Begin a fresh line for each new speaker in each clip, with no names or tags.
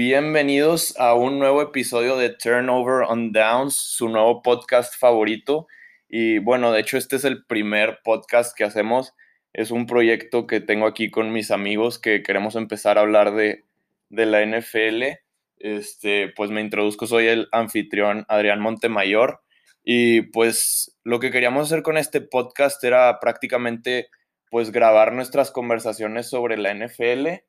Bienvenidos a un nuevo episodio de Turnover on Downs, su nuevo podcast favorito. Y bueno, de hecho este es el primer podcast que hacemos. Es un proyecto que tengo aquí con mis amigos que queremos empezar a hablar de, de la NFL. Este, pues me introduzco, soy el anfitrión Adrián Montemayor. Y pues lo que queríamos hacer con este podcast era prácticamente pues grabar nuestras conversaciones sobre la NFL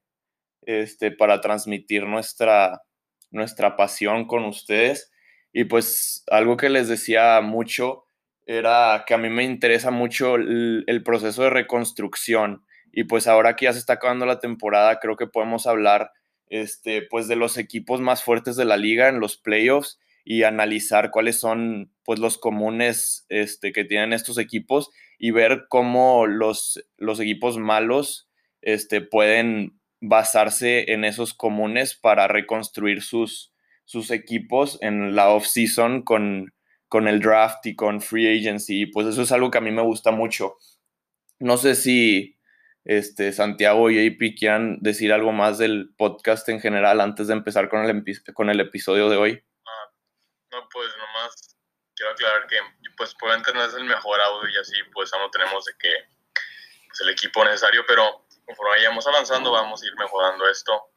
este, para transmitir nuestra, nuestra pasión con ustedes. Y pues algo que les decía mucho era que a mí me interesa mucho el, proceso de reconstrucción. Y pues ahora que ya se está acabando la temporada, creo que podemos hablar este, pues de los equipos más fuertes de la liga en los playoffs y analizar cuáles son pues los comunes este, que tienen estos equipos y ver cómo los, los equipos malos este, pueden basarse en esos comunes para reconstruir sus, sus equipos en la off-season con, con el draft y con free agency. Pues eso es algo que a mí me gusta mucho. No sé si este, Santiago y AP quieran decir algo más del podcast en general antes de empezar con el, con el episodio de hoy.
Ah, no, pues nomás quiero aclarar que pues probablemente no es el mejor audio y así pues aún no tenemos de que pues, el equipo necesario, pero conforme vayamos avanzando, vamos a ir mejorando esto.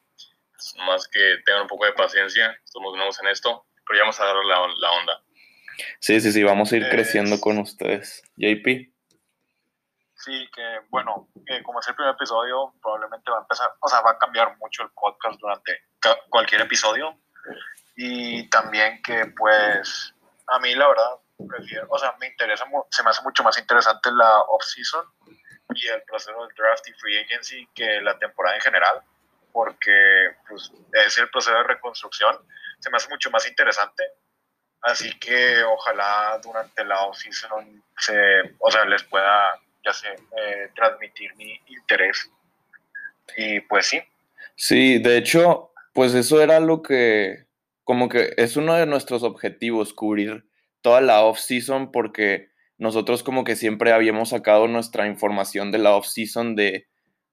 más que tengan un poco de paciencia, somos nuevos en esto, pero ya vamos a dar la, la onda.
Sí, sí, sí, vamos a ir creciendo con ustedes. JP.
Sí, que bueno, como es el primer episodio, probablemente va a empezar, o sea, va a cambiar mucho el podcast durante cualquier episodio. Y también que, pues, a mí la verdad, prefiero, o sea, me interesa, se me hace mucho más interesante la off-season y el proceso del draft y free agency que la temporada en general, porque pues, es el proceso de reconstrucción, se me hace mucho más interesante. Así que ojalá durante la off-season se, o sea, les pueda, ya sé, eh, transmitir mi interés. Y pues sí.
Sí, de hecho, pues eso era lo que, como que es uno de nuestros objetivos, cubrir toda la off-season, porque nosotros como que siempre habíamos sacado nuestra información de la off-season de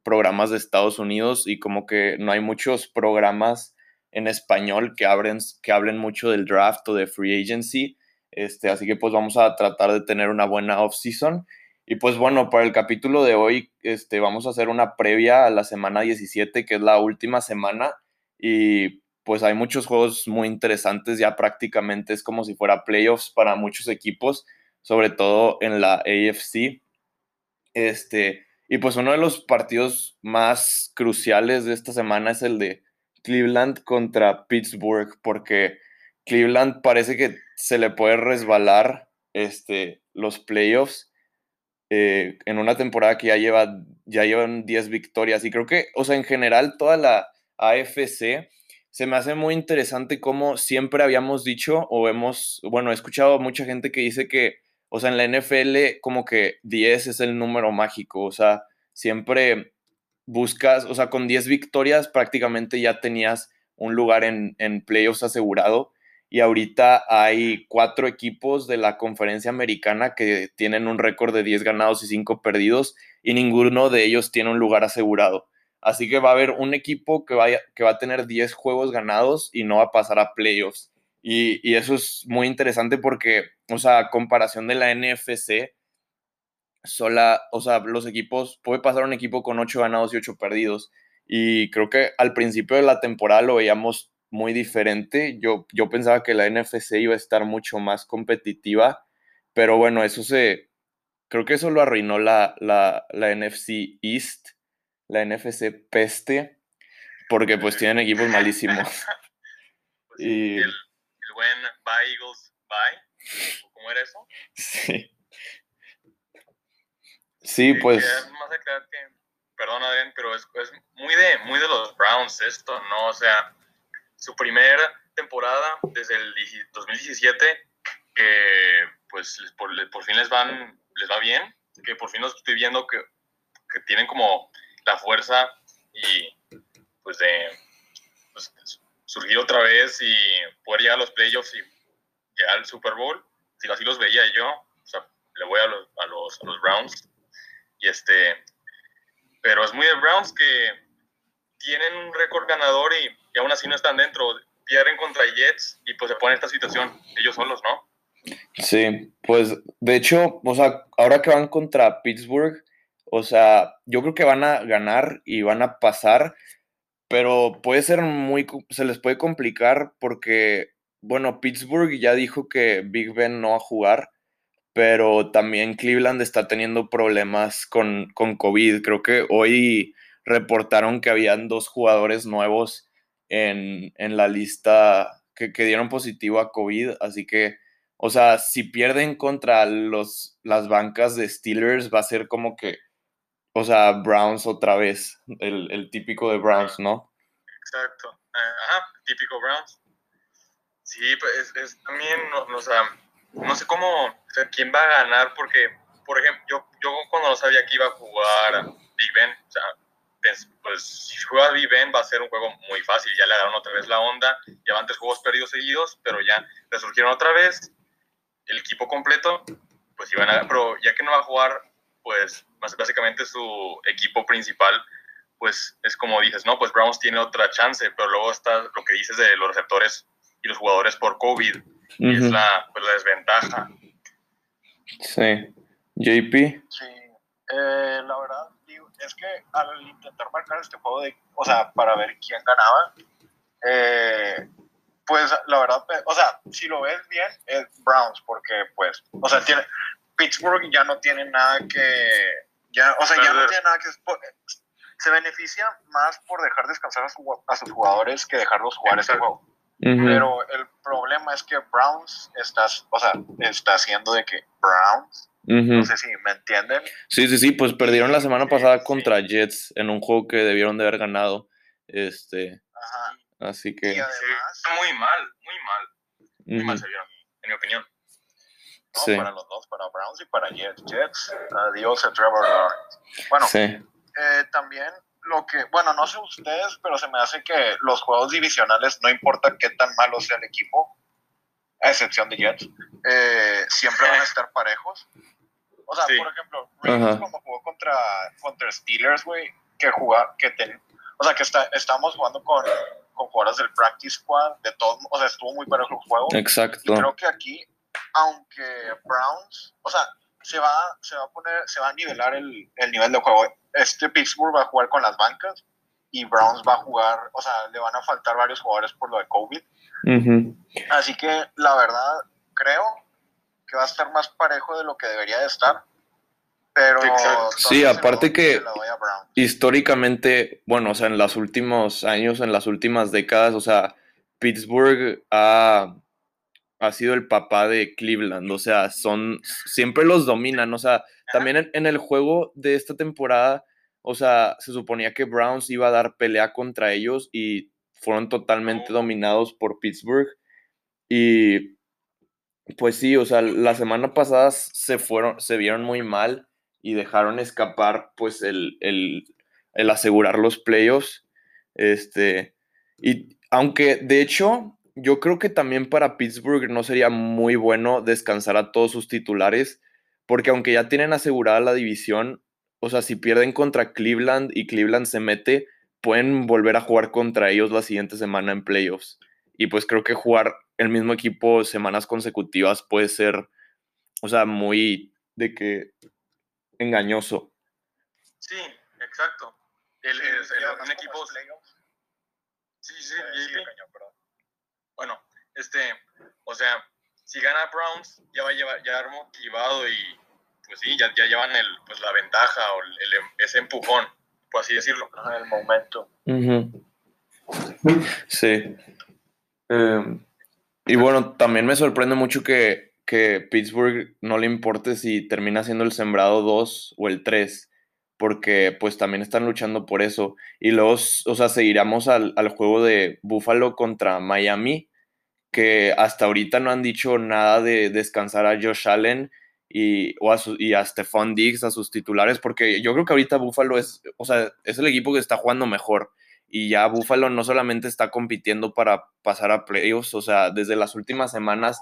programas de Estados Unidos y como que no hay muchos programas en español que, abren, que hablen mucho del draft o de free agency. Este, así que pues vamos a tratar de tener una buena off-season. Y pues bueno, para el capítulo de hoy este, vamos a hacer una previa a la semana 17, que es la última semana. Y pues hay muchos juegos muy interesantes, ya prácticamente es como si fuera playoffs para muchos equipos sobre todo en la AFC. Este, y pues uno de los partidos más cruciales de esta semana es el de Cleveland contra Pittsburgh, porque Cleveland parece que se le puede resbalar este, los playoffs eh, en una temporada que ya, lleva, ya llevan 10 victorias. Y creo que, o sea, en general toda la AFC se me hace muy interesante cómo siempre habíamos dicho o hemos, bueno, he escuchado a mucha gente que dice que o sea, en la NFL como que 10 es el número mágico, o sea, siempre buscas, o sea, con 10 victorias prácticamente ya tenías un lugar en, en playoffs asegurado y ahorita hay cuatro equipos de la conferencia americana que tienen un récord de 10 ganados y 5 perdidos y ninguno de ellos tiene un lugar asegurado. Así que va a haber un equipo que, vaya, que va a tener 10 juegos ganados y no va a pasar a playoffs. Y, eso es muy interesante porque, o sea, comparación de la NFC, sola, o sea, los equipos, puede pasar un equipo con 8 ganados y 8 perdidos. Y creo que al principio de la temporada lo veíamos muy diferente. Yo, yo pensaba que la NFC iba a estar mucho más competitiva, pero bueno, eso se, creo que eso lo arruinó la, la, la NFC East, la NFC Peste, porque pues tienen equipos malísimos.
Pues y buen Bye Eagles Bye. ¿Cómo era eso?
Sí. Sí, pues.
más que, perdón, Adrián, pero es, es, muy, de, muy de los Browns esto, ¿no? O sea, su primera temporada desde el 2017, que pues por, por, fin les, van, les va bien, que por fin los estoy viendo que, que tienen como la fuerza y pues de pues, surgir otra vez y poder llegar a los playoffs y llegar al Super Bowl. Si así los veía yo, o sea, le voy a los, a los, a los Browns. Y este, pero es muy de Browns que tienen un récord ganador y y aún así no están dentro. Pierden contra Jets y pues se ponen en esta situación ellos solos, ¿no?
Sí, pues de hecho, o sea, ahora que van contra Pittsburgh, o sea, yo creo que van a ganar y van a pasar, pero puede ser muy, se les puede complicar porque, bueno, Pittsburgh ya dijo que Big Ben no va a jugar, pero también Cleveland está teniendo problemas con, con COVID. Creo que hoy reportaron que habían dos jugadores nuevos en, la lista que, que, dieron positivo a COVID, así que, o sea, si pierden contra los, las bancas de Steelers, va a ser como que, o sea, Browns otra vez, el, típico de Browns, ¿no?
Exacto, ajá, típico Browns. Sí, pues es, también, no, o sea, no sé cómo, o sea, quién va a ganar, porque, por ejemplo, yo, yo cuando no sabía que iba a jugar Big Ben, o sea, pues si juega Viven va a ser un juego muy fácil. Ya le dieron otra vez la onda. Llevan tres juegos perdidos seguidos, pero ya resurgieron otra vez. El equipo completo, pues iban a. Pero ya que no va a jugar, pues básicamente su equipo principal, pues es como dices, ¿no? Pues Browns tiene otra chance, pero luego está lo que dices de los receptores y los jugadores por COVID. Y es la, pues, la desventaja.
Sí. JP.
Sí. Eh, la verdad, es que al intentar marcar este juego, de, o sea, para ver quién ganaba, eh, pues la verdad, o sea, si lo ves bien, es Browns, porque pues, o sea, tiene, Pittsburgh ya no tiene nada que, ya, o sea, ya no tiene nada que, se beneficia más por dejar descansar a, sus jugadores que dejarlos jugar ese juego. Pero el problema es que Browns está, o sea, está haciendo de que Browns no sé si me entienden.
Sí, sí, sí, pues perdieron la semana pasada contra Jets en un juego que debieron de haber ganado. Este.
Ajá.
Así que.
Y además, muy mal, muy mal. Muy mal se vieron, en mi opinión.
No, sí. para los dos, para Browns y para Jets. Jets, adiós a Trevor Lawrence. Bueno, sí. eh, también lo que, bueno, no sé ustedes, pero se me hace que los juegos divisionales, no importa qué tan malo sea el equipo, a excepción de Jets, eh, siempre van a estar parejos. O sea, por ejemplo, Ravens como jugó contra, contra Steelers, güey, que jugar, que ten, o sea, que está, estamos jugando con, con jugadores del practice squad, de todo, o sea, estuvo muy parejo el juego.
Exacto.
Y creo que aquí, aunque Browns, o sea, se va, se va a poner, se va a nivelar el, el nivel de juego. Este Pittsburgh va a jugar con las bancas y Browns va a jugar, o sea, le van a faltar varios jugadores por lo de COVID. Así que la verdad, creo que va a estar más parejo de lo que debería de estar. Pero
sí, aparte que históricamente, bueno, o sea, en los últimos años, en las últimas décadas, o sea, Pittsburgh ha, ha sido el papá de Cleveland, o sea, son, siempre los dominan, o sea, también en, el juego de esta temporada, o sea, se suponía que Browns iba a dar pelea contra ellos y fueron totalmente dominados por Pittsburgh. Y pues sí, o sea, la semana pasada se fueron, se vieron muy mal y dejaron escapar pues el, el, el asegurar los playoffs. Este, y aunque de hecho yo creo que también para Pittsburgh no sería muy bueno descansar a todos sus titulares, porque aunque ya tienen asegurada la división, o sea, si pierden contra Cleveland y Cleveland se mete, pueden volver a jugar contra ellos la siguiente semana en playoffs. Y pues creo que jugar el mismo equipo semanas consecutivas puede ser, o sea, muy de que engañoso.
Sí, exacto. El, un equipo... Sí, sí, sí bueno, este, o sea, si gana Browns, ya va a llevar, ya motivado y pues sí, ya, ya llevan el, pues, la ventaja o el, ese empujón, por así decirlo.
En el momento.
Sí. Em, y bueno, también me sorprende mucho que, que, Pittsburgh no le importe si termina siendo el sembrado 2 o el 3, porque pues también están luchando por eso. Y luego, o sea, seguiremos al, al juego de Buffalo contra Miami, que hasta ahorita no han dicho nada de descansar a Josh Allen y, o a y a Stephon Diggs, a sus titulares, porque yo creo que ahorita Buffalo es, o sea, es el equipo que está jugando mejor. Y ya Buffalo no solamente está compitiendo para pasar a playoffs, o sea, desde las últimas semanas,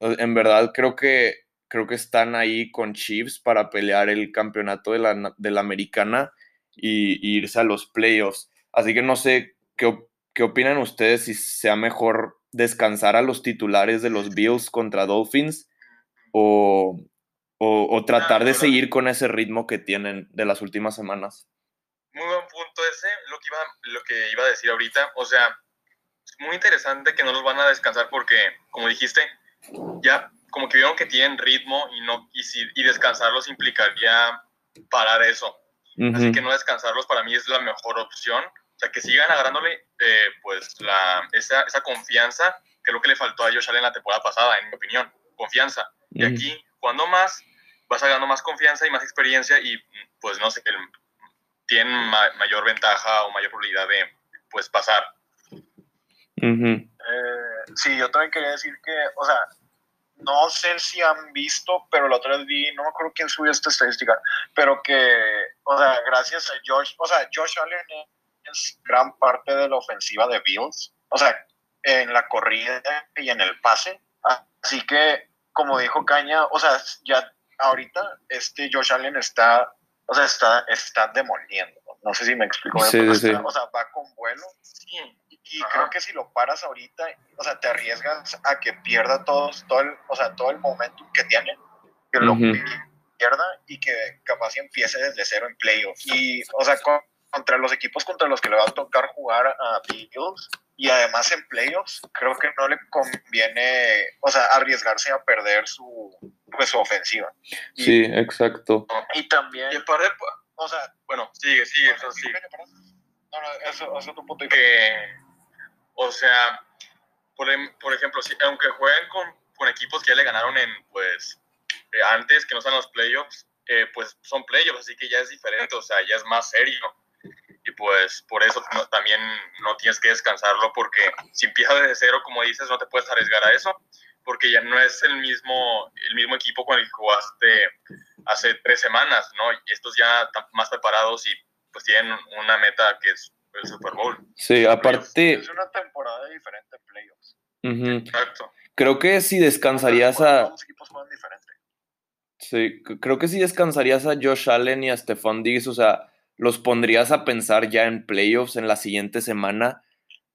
en verdad creo que, creo que están ahí con Chiefs para pelear el campeonato de la, de americana y, irse a los playoffs. Así que no sé qué, ¿qué opinan ustedes si sea mejor descansar a los titulares de los Bills contra Dolphins o, o, tratar de seguir con ese ritmo que tienen de las últimas semanas?
Muy buen punto ese, lo que iba, lo que iba a decir ahorita. O sea, es muy interesante que no los van a descansar porque, como dijiste, ya como que vieron que tienen ritmo y, no, y, si, y descansarlos implicaría parar eso. Así que no descansarlos para mí es la mejor opción. O sea, que sigan agarrándole eh, pues la, esa, esa, confianza, que es lo que le faltó a Josh Allen la temporada pasada, en mi opinión. Confianza. Y aquí, cuando más, vas ganando más confianza y más experiencia y pues no sé, tienen mayor ventaja o mayor probabilidad de pues pasar.
Eh, sí, yo también quería decir que, o sea, no sé si han visto, pero la otra vez vi, no me acuerdo quién subió esta estadística, pero que, o sea, gracias a Josh, o sea, Josh Allen es gran parte de la ofensiva de Bills, o sea, en la corrida y en el pase. Así que, como dijo Caña, o sea, ya ahorita este Josh Allen está, o sea, está, está demoliendo. No sé si me explico. o sea, va con vuelo. Sí y creo que si lo paras ahorita, o sea, te arriesgas a que pierda todos, todo el, o sea, todo el momentum que tiene, que lo pierda y que capaz empiece desde cero en playoffs. Y, o sea, contra los equipos contra los que le va a tocar jugar a Bills y además en playoffs, creo que no le conviene, o sea, arriesgarse a perder su, pues, su ofensiva.
sí, exacto.
Y también, y para, o sea, bueno, sigue, sigue, eso sigue. No, no, eso, eso es tu punto. Que o sea, por, em, por ejemplo, si, aunque jueguen con, con, equipos que ya le ganaron en, pues, eh, antes, que no están los playoffs, eh, pues son playoffs, así que ya es diferente, o sea, ya es más serio. Pues por eso también no tienes que descansarlo, porque si empiezas desde cero, como dices, no te puedes arriesgar a eso, porque ya no es el mismo, el mismo equipo con el que jugaste hace tres semanas, ¿no? Y estos ya están más preparados y pues tienen una meta que es el Super Bowl.
Sí, aparte.
Es una temporada diferente en playoffs.
Exacto.
Creo que si descansarías a.
Los equipos juegan diferente.
Sí, creo que si descansarías a Josh Allen y a Stephon Diggs, o sea, los pondrías a pensar ya en playoffs en la siguiente semana.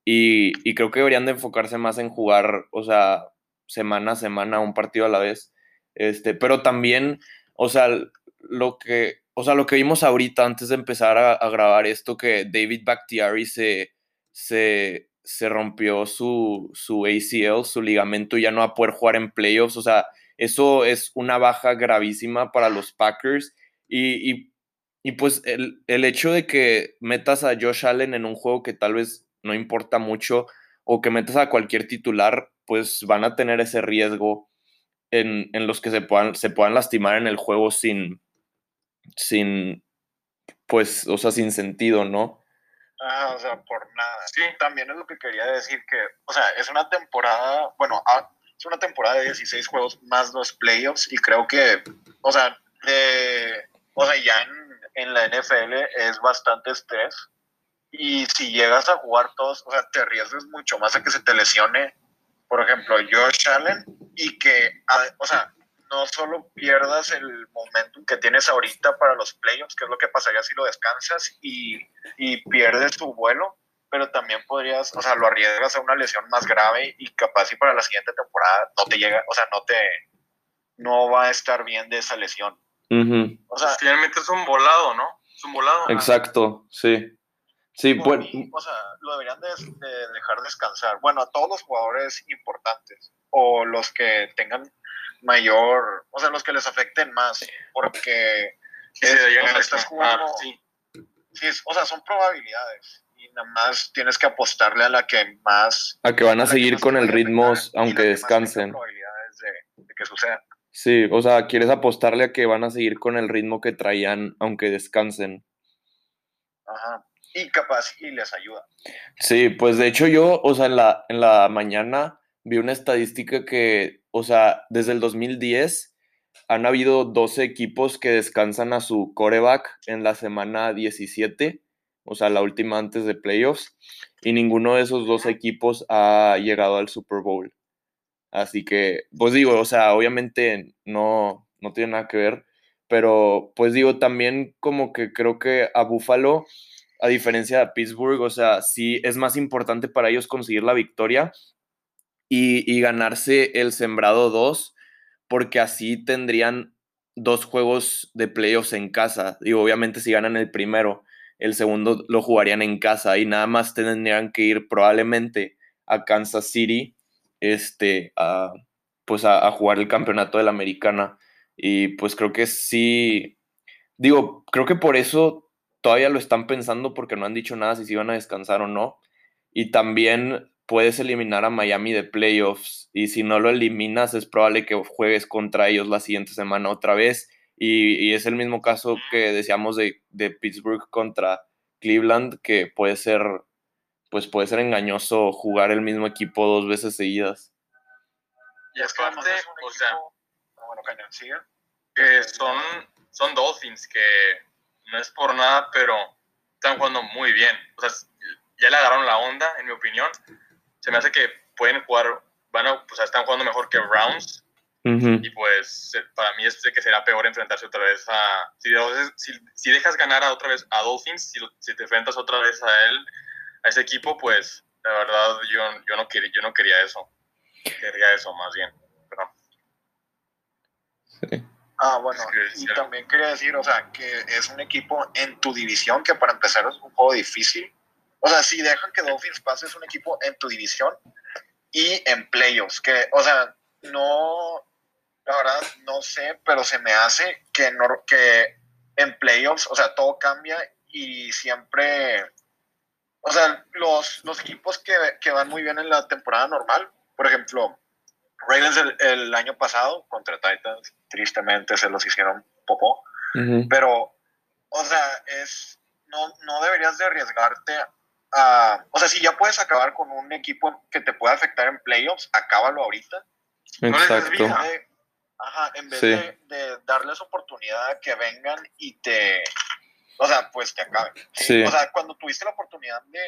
Y, y creo que deberían de enfocarse más en jugar, o sea, semana a semana, un partido a la vez. Este, pero también, o sea, lo que o sea, lo que vimos ahorita antes de empezar a, grabar esto, que David Bakhtiari se, se, se rompió su, su, ACL, su ligamento, y ya no va a poder jugar en playoffs. O sea, eso es una baja gravísima para los Packers. Y, y, pues el, el, hecho de que metas a Josh Allen en un juego que tal vez no importa mucho, o que metas a cualquier titular, pues van a tener ese riesgo en, en los que se puedan, se puedan lastimar en el juego sin sin, pues, o sea, sin sentido, ¿no?
Ah, o sea, por nada. Sí, también es lo que quería decir que, o sea, es una temporada, bueno, ah, es una temporada de 16 juegos más los playoffs y creo que, o sea, o sea, ya en, en la NFL es bastante estrés y si llegas a jugar todos, o sea, te arriesgas mucho más a que se te lesione, por ejemplo, Josh Allen y que, o sea, no solo pierdas el momentum que tienes ahorita para los playoffs, que es lo que pasaría si lo descansas y, y pierdes tu vuelo, pero también podrías, o sea, lo arriesgas a una lesión más grave y capaz y para la siguiente temporada no te llega, o sea, no te, no va a estar bien de esa lesión.
O sea, finalmente es un volado, ¿no? Es un volado.
Exacto, sí. Sí, pues.
o sea, lo deberían de, dejar descansar. Bueno, a todos los jugadores importantes o los que tengan mayor, o sea, los que les afecten más, porque
sí, estás jugando, sí.
o sea, son probabilidades y nada más tienes que apostarle a la que más...
A que van a seguir con el ritmo aunque descansen.
Probabilidades de, que suceda.
Sí, o sea, quieres apostarle a que van a seguir con el ritmo que traían aunque descansen.
Ajá. Y capaz y les ayuda.
Sí, pues de hecho yo, o sea, en la, en la mañana vi una estadística que, o sea, desde el 2010 han habido 12 equipos que descansan a su coreback en la semana 17, o sea, la última antes de playoffs, y ninguno de esos dos equipos ha llegado al Super Bowl. Así que, pues digo, o sea, obviamente no, no tiene nada que ver, pero pues digo, también como que creo que a Buffalo a diferencia de Pittsburgh, o sea, sí es más importante para ellos conseguir la victoria y, y ganarse el sembrado 2, porque así tendrían dos juegos de playoffs en casa. Y obviamente si ganan el primero, el segundo lo jugarían en casa y nada más tendrían que ir probablemente a Kansas City este, a, pues a, jugar el campeonato de la americana. Y pues creo que sí, digo, creo que por eso todavía lo están pensando porque no han dicho nada si se iban a descansar o no. Y también puedes eliminar a Miami de playoffs y si no lo eliminas es probable que juegues contra ellos la siguiente semana otra vez y, es el mismo caso que decíamos de, de, Pittsburgh contra Cleveland que puede ser pues puede ser engañoso jugar el mismo equipo dos veces seguidas.
Y aparte o sea que son son Dolphins que no es por nada pero están jugando muy bien. O sea ya le agarraron la onda en mi opinión. Se me hace que pueden jugar, van a, pues están jugando mejor que Browns. Y pues para mí es que será peor enfrentarse otra vez a... Si, si, dejas ganar a otra vez a Dolphins, si, si, te enfrentas otra vez a él, a ese equipo, pues la verdad yo, yo, no, quería, yo no quería eso. Quería eso más bien.
Sí. Ah, bueno, y también quería decir, o sea, que es un equipo en tu división que para empezar es un juego difícil o sea, si dejan que Dolphins pase, es un equipo en tu división y en playoffs, que, o sea, no, la verdad, no sé, pero se me hace que, no, que en playoffs, o sea, todo cambia y siempre, o sea, los, los equipos que, que van muy bien en la temporada normal, por ejemplo, Ravens el, año pasado contra Titans, tristemente se los hicieron popó, pero, o sea, es, no, no deberías de arriesgarte o sea, si ya puedes acabar con un equipo que te pueda afectar en playoffs, acábalo ahorita.
Exacto.
ajá, en vez de, darles oportunidad a que vengan y te, o sea, pues te acaben. O sea, cuando tuviste la oportunidad de,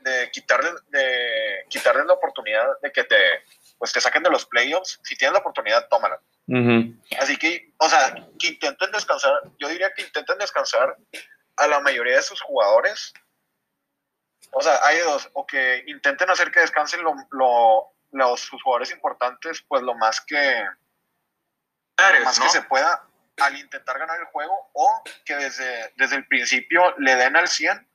de, quitarles, de quitarles la oportunidad de que te, pues te saquen de los playoffs, si tienes la oportunidad, tómala. Así que, o sea, que intenten descansar, yo diría que intenten descansar a la mayoría de sus jugadores. O sea, hay dos, o que intenten hacer que descansen lo, los jugadores importantes, pues lo más que, más que se pueda al intentar ganar el juego, o que desde, desde el principio le den al 100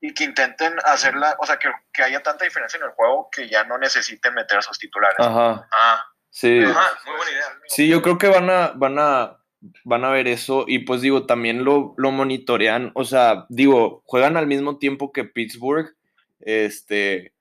y que intenten hacerla, o sea, que, que, haya tanta diferencia en el juego que ya no necesiten meter a sus titulares.
Ajá.
Ah.
Sí.
Ajá, muy buena idea.
Sí, yo creo que van a, van a van a ver eso y pues digo, también lo, lo monitorean, o sea, digo, juegan al mismo tiempo que Pittsburgh, este,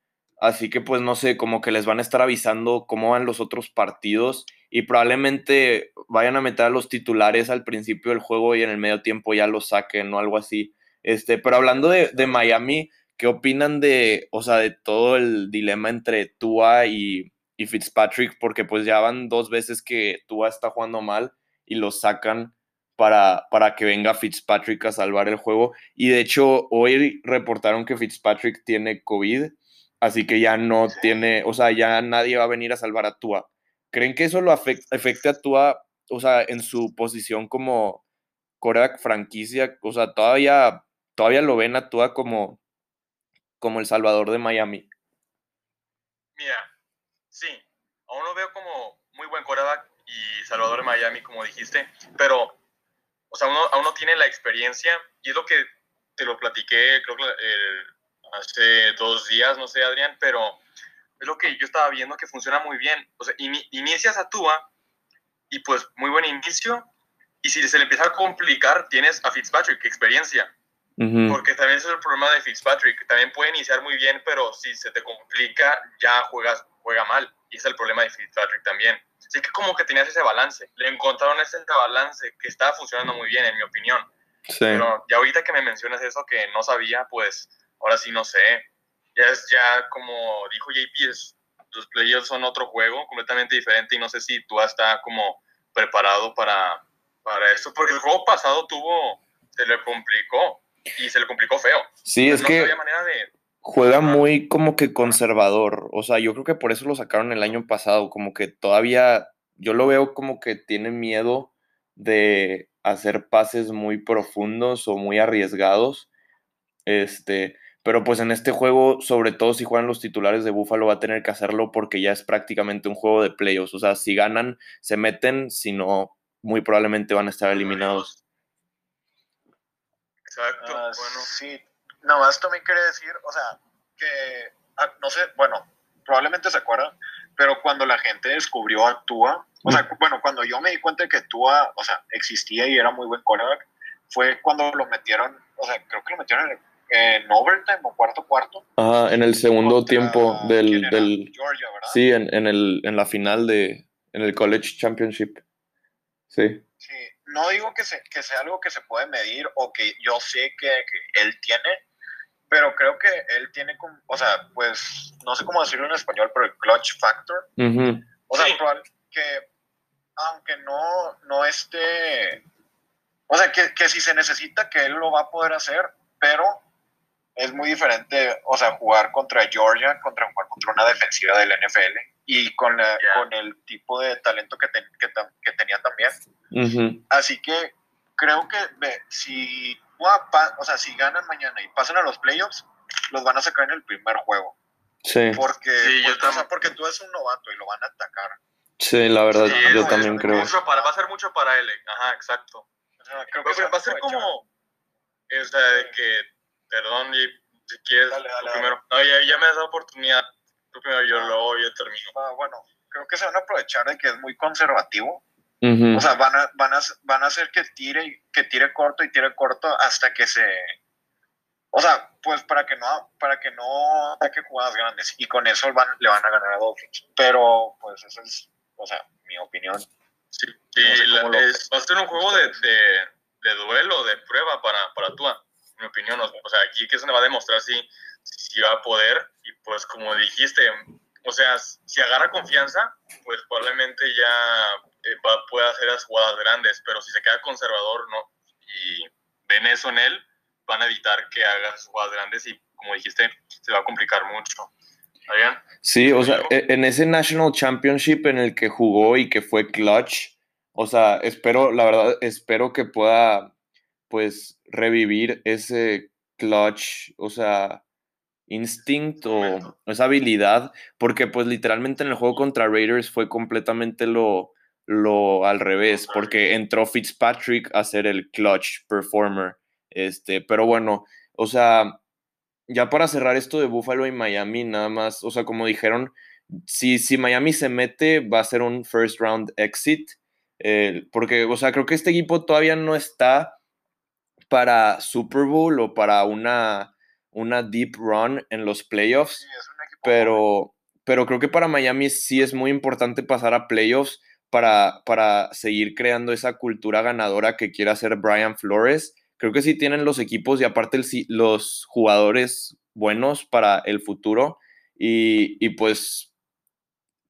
así que pues no sé, como que les van a estar avisando cómo van los otros partidos y probablemente vayan a meter a los titulares al principio del juego y en el medio tiempo ya los saquen o algo así. Este, pero hablando de, de Miami, ¿qué opinan de, o sea, de todo el dilema entre Tua y, y Fitzpatrick? Porque pues ya van dos veces que Tua está jugando mal y lo sacan para, para que venga Fitzpatrick a salvar el juego. Y de hecho, hoy reportaron que Fitzpatrick tiene COVID, así que ya no tiene, o sea, ya nadie va a venir a salvar a Tua. ¿Creen que eso lo afecte, a Tua, o sea, en su posición como coreback franquicia? O sea, todavía, todavía lo ven a Tua como, como el salvador de Miami.
Mira, sí, aún lo veo como muy buen coreback y Salvador de Miami, como dijiste, pero, o sea, uno, aún no tiene la experiencia y es lo que te lo platiqué, creo que eh, hace dos días, no sé, Adrián, pero es lo que yo estaba viendo que funciona muy bien. O sea, inicias a Tua y pues muy buen inicio, y si se le empieza a complicar, tienes a Fitzpatrick, experiencia. Porque también ese es el problema de Fitzpatrick. También puede iniciar muy bien, pero si se te complica, ya juegas, juega mal. Y es el problema de Fitzpatrick también. Así que como que tenías ese balance. Le encontraron ese balance que estaba funcionando muy bien, en mi opinión. Sí. Pero ya ahorita que me mencionas eso que no sabía, pues ahora sí no sé. Ya es ya como dijo JP, es, los players son otro juego completamente diferente y no sé si tú está como preparado para, para esto. Porque el juego pasado tuvo, se le complicó y se le complicó feo.
Sí, es que... juega muy como que conservador. O sea, yo creo que por eso lo sacaron el año pasado. Como que todavía yo lo veo como que tiene miedo de, hacer pases muy profundos o muy arriesgados. Este, pero pues en este juego, sobre todo si juegan los titulares de Buffalo, va a tener que hacerlo porque ya es prácticamente un juego de playoffs. O sea, si ganan, se meten, si no, muy probablemente van a estar eliminados.
Exacto,
Ah,
bueno.
Sí, nomás también quería decir, o sea, que, ah, no sé, bueno, probablemente se acuerdan, pero cuando la gente descubrió a Tua, o sea, bueno, cuando yo me di cuenta de que Tua, o sea, existía y era muy buen quarterback, fue cuando lo metieron, o sea, creo que lo metieron en, en overtime o cuarto cuarto.
Ajá, en el segundo
contra-
tiempo del, del
Georgia, ¿verdad?
sí, en, en el, en la final de, en el College Championship. Sí.
Sí, no digo que, se, que sea algo que se puede medir o que yo sé que, que él tiene, pero creo que él tiene como, o sea, pues, no sé cómo decirlo en español, pero el clutch factor.
Ujú.
O sea,
Sí.
probable que aunque no, no esté, o sea, que, que si se necesita que él lo va a poder hacer, pero es muy diferente, o sea, jugar contra Georgia, contra jugar contra una defensiva del NFL y con, la- con el tipo de talento que, ten- que, que tenía también. Así que creo que ve, si, o sea, si ganan mañana y pasan a los playoffs, los van a sacar en el primer juego.
Sí,
Porque,
Sí, yo
porque, o sea,
tam-
porque tú eres un novato y lo van a atacar.
sí, la verdad,
Sí,
yo
es-
también
es
creo.
mucho para- va a ser mucho para él. eh. Ajá, exacto.
O sea, creo
Va,
que
va- a ser como. O sea, de que. Perdón, y si quieres.
Dale, dale,
tú
dale.
primero. No, ya, ya me das la oportunidad. Tú primero, yo
Ah.
luego yo termino.
Ah, bueno, creo que se van a aprovechar de que es muy conservativo. O sea, van a, van a, van a hacer que tire, que tire corto y tire corto hasta que se... O sea, pues para que no, para que no ataque jugadas grandes. Y con eso van, le van a ganar a Dolphins. Pero, pues, esa es, o sea, mi opinión.
Sí,
No sé
y la-
cómo lo-
es- va a ser un juego de, de, de duelo, de prueba para, para Tua, mi opinión. O, sea, aquí que se va a demostrar si, si va a poder. Y pues, como dijiste, o sea, si agarra confianza, pues probablemente ya eh, va, puede hacer las jugadas grandes. Pero si se queda conservador, no. Y ven eso en él, van a evitar que haga las jugadas grandes. Y como dijiste, se va a complicar mucho. Adrián.
Sí, o sea, e- en ese National Championship en el que jugó y que fue clutch, o sea, espero, la verdad, espero que pueda, pues, revivir ese clutch, o sea, instinct o
Momento.
esa habilidad, porque pues literalmente en el juego contra Raiders fue completamente lo, lo al revés, porque entró Fitzpatrick a ser el clutch performer, este, pero bueno, o sea, ya para cerrar esto de Buffalo y Miami, nada más, o sea, como dijeron, si, si Miami se mete, va a ser un first round exit, eh, porque, o sea, creo que este equipo todavía no está para Super Bowl o para una, una deep run en los playoffs,
Sí,
pero, pero creo que para Miami sí es muy importante pasar a playoffs para, para seguir creando esa cultura ganadora que quiere hacer Brian Flores. Creo que sí tienen los equipos y aparte el los jugadores buenos para el futuro y, y pues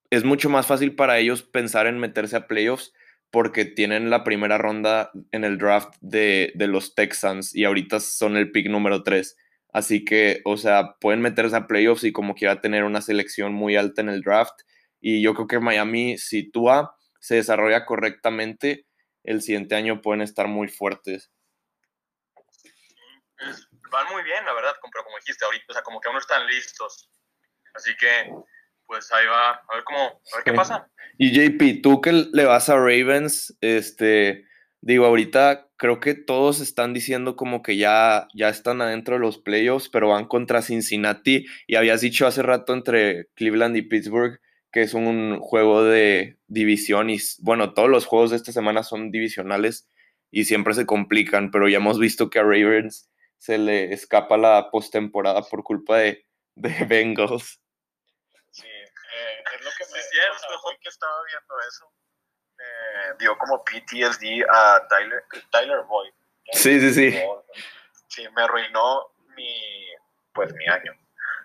es mucho más fácil para ellos pensar en meterse a playoffs porque tienen la primera ronda en el draft de, de los Texans y ahorita son el pick número 3. Así que, o sea, pueden meterse a playoffs y como quiera tener una selección muy alta en el draft. Y yo creo que Miami, si Tua se desarrolla correctamente, el siguiente año pueden estar muy fuertes.
es- van muy bien, la verdad, pero como dijiste ahorita, o sea, como que aún no están listos. Así que, pues ahí va, a ver cómo, a ver qué pasa.
Y JP, tú que le vas a Ravens, este, digo, ahorita creo que todos están diciendo como que ya, ya están adentro de los playoffs, pero van contra Cincinnati. Y habías dicho hace rato entre Cleveland y Pittsburgh que es un juego de división y bueno, todos los juegos de esta semana son divisionales y siempre se complican, pero ya hemos visto que a Ravens se le escapa la postemporada por culpa de, de Bengals.
Sí, eh, es lo que me...
Sí, cierto.
hoy que estaba viendo eso, eh, dio como PTSD a Tyler, Tyler Boyd.
Sí, sí, sí.
Sí, me arruinó mi, pues, mi año.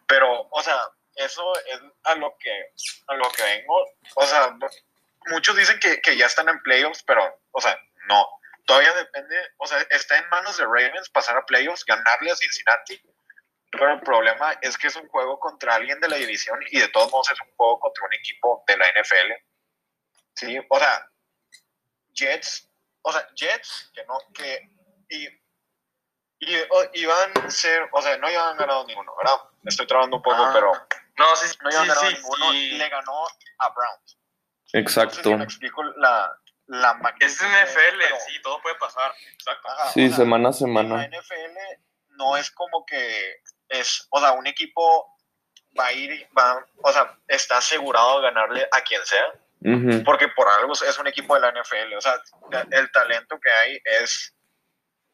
Pero, o sea, eso es a lo que, a lo que vengo. O sea, muchos dicen que, que ya están en playoffs, pero, o sea, no. Todavía depende, o sea, está en manos de Ravens pasar a playoffs, ganarle a Cincinnati. Pero el problema es que es un juego contra alguien de la división y de todos modos es un juego contra un equipo de la NFL. Sí, o sea, Jets, o o sea, Jets, que no, que, y, y iban a ser, o sea, no iban ganado ninguno, ¿verdad? Me estoy trabando un poco,
Ah,
pero
No, sí,
no iban
sí,
ganado
sí,
ninguno,
sí.
le ganó a Browns. No sé si
Exacto.
me explico la, la magnitud.
Es NFL,
pero-
sí, todo puede pasar. Exacto.
Ajá,
Sí,
o sea,
semana a semana.
la NFL no es como que es, o sea, un equipo va a ir, va, o sea, está asegurado de ganarle a quien sea, porque por algo es un equipo de la NFL, o sea, el talento que hay es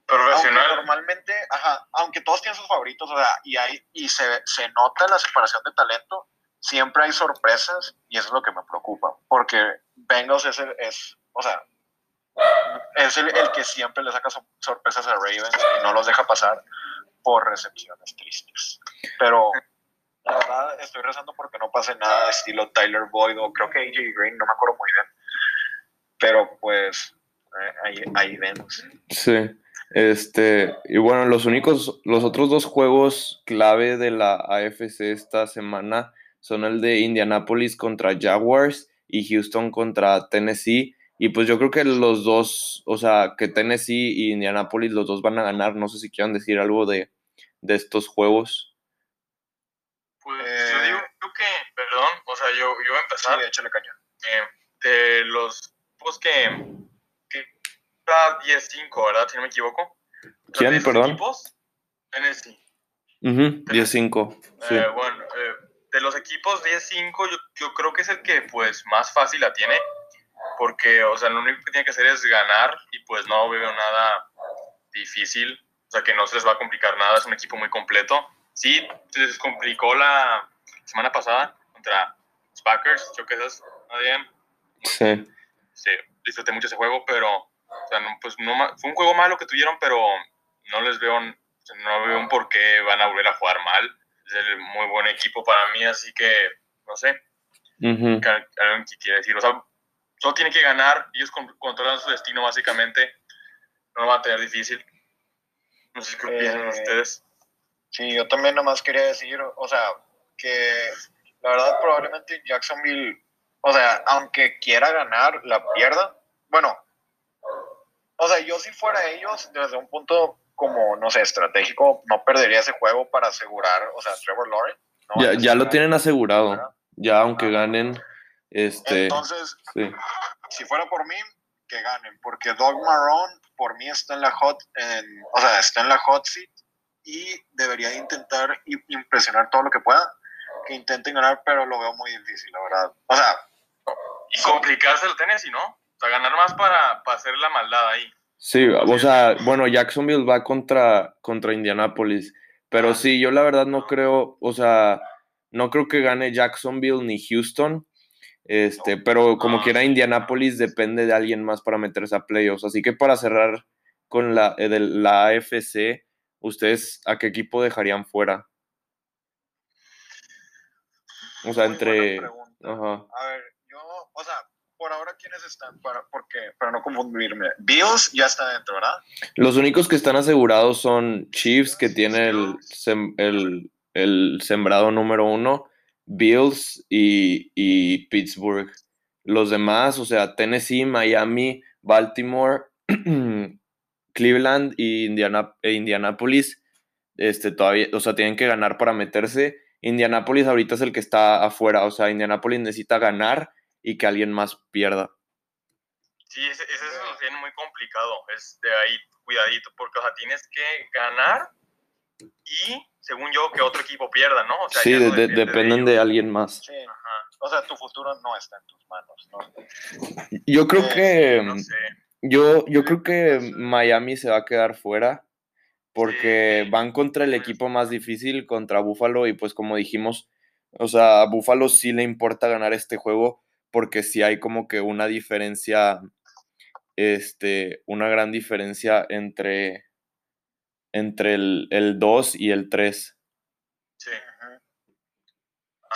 aunque
Profesional.
normalmente, ajá, aunque todos tienen sus favoritos, o sea, y hay y se, se nota la separación de talento, siempre hay sorpresas y eso es lo que me preocupa, porque Bengals es, el- es o sea, es el, el que siempre le saca so- sorpresas a Ravens y no los deja pasar por recepciones tristes. Pero la verdad estoy rezando porque no pase nada estilo Tyler Boyd o creo que AJ Green, no me acuerdo muy bien. Pero pues eh, ahí, ahí vemos.
Sí. Este, y bueno, los únicos, los otros dos juegos clave de la AFC esta semana son el de Indianapolis contra Jaguars y Houston contra Tennessee. Y pues yo creo que los dos, o sea, que Tennessee y Indianapolis, los dos van a ganar. No sé si quieran decir algo de, de estos juegos.
Pues
Eh,
yo digo creo que, perdón, o sea, yo, yo voy a
Sí,
empezar
échale caña.
eh, de los pues que, que está 10-5, ¿verdad? Si no me equivoco. O sea,
¿Quién, perdón?
equipos, Tennessee.
Ujú, 10-5. Sí.
Eh, bueno, eh, de los equipos 10-5, yo, yo creo que es el que pues más fácil la tiene, porque, o sea, lo único que tiene que hacer es ganar y pues no veo nada difícil, o sea, que no se les va a complicar nada, es un equipo muy completo. Sí, se les complicó la semana pasada contra los Packers, yo que esas, bien,
Sí.
sí, disfruté mucho ese juego, pero, o sea, no, pues no, fue un juego malo que tuvieron, pero no les veo, no veo un por qué van a volver a jugar mal. Es el muy buen equipo para mí, así que, no sé,
Ujú.
¿qué alguien que quiere decir? O sea, solo tienen que ganar, ellos con- controlan su destino básicamente, no lo van a tener difícil. No sé qué opinan
Eh,
ustedes.
Sí, yo también nomás quería decir, o sea, que la verdad probablemente Jacksonville, o sea, aunque quiera ganar, la pierda. Bueno, o sea, yo si fuera ellos, desde un punto como, no sé, estratégico, no perdería ese juego para asegurar, o sea, Trevor Lawrence. ¿no?
Ya, ya lo tienen asegurado.
¿verdad?
Ya aunque ganen, este,
Entonces,
sí.
si fuera por mí, que ganen, porque Doug Marrone por mí está en la hot, en- o sea, está en la hot seat y debería intentar i- impresionar todo lo que pueda, que intenten ganar, pero lo veo muy difícil, la verdad. O sea,
Y complicarse el Tennessee, ¿no? O sea, ganar más para, para hacer la maldad ahí.
Sí, o sea, bueno, Jacksonville va contra, contra Indianapolis, pero sí, yo la verdad no creo, o sea, no creo que gane Jacksonville ni Houston, este, pero como quiera. Indianapolis depende de alguien más para meterse a playoffs, así que para cerrar con la, eh, de la AFC, ¿ustedes a qué equipo dejarían fuera? O sea,
muy
entre... Ajá.
A ver, yo, o sea, por ahora, ¿quiénes están? Para, porque, para no confundirme. Bills ya está dentro, ¿verdad?
Los únicos que están asegurados son Chiefs, que tiene el, sem- el, el sembrado número uno, Bills y, y Pittsburgh. Los demás, o sea, Tennessee, Miami, Baltimore, Cleveland y Indiana, e Indianapolis, este, todavía, o sea, tienen que ganar para meterse. Indianapolis ahorita es el que está afuera, o sea, Indianapolis necesita ganar y que alguien más pierda.
Sí, ese, ese es muy complicado. Es de ahí cuidadito, porque o sea, tienes que ganar y, según yo, que otro equipo pierda, ¿no? O sea,
Sí,
ya
de-
no
de-
depende
dependen de alguien más.
Sí.
Ajá,
O sea, tu futuro no está en tus manos, ¿no?
Yo creo
Eh,
que...
no sé.
Yo, yo creo que Miami se va a quedar fuera porque
Sí.
van contra el equipo más difícil, contra Buffalo, y pues como dijimos, o sea, a Buffalo sí le importa ganar este juego porque sí hay como que una diferencia, este, una gran diferencia entre, entre el, el 2 y el 3.
Sí.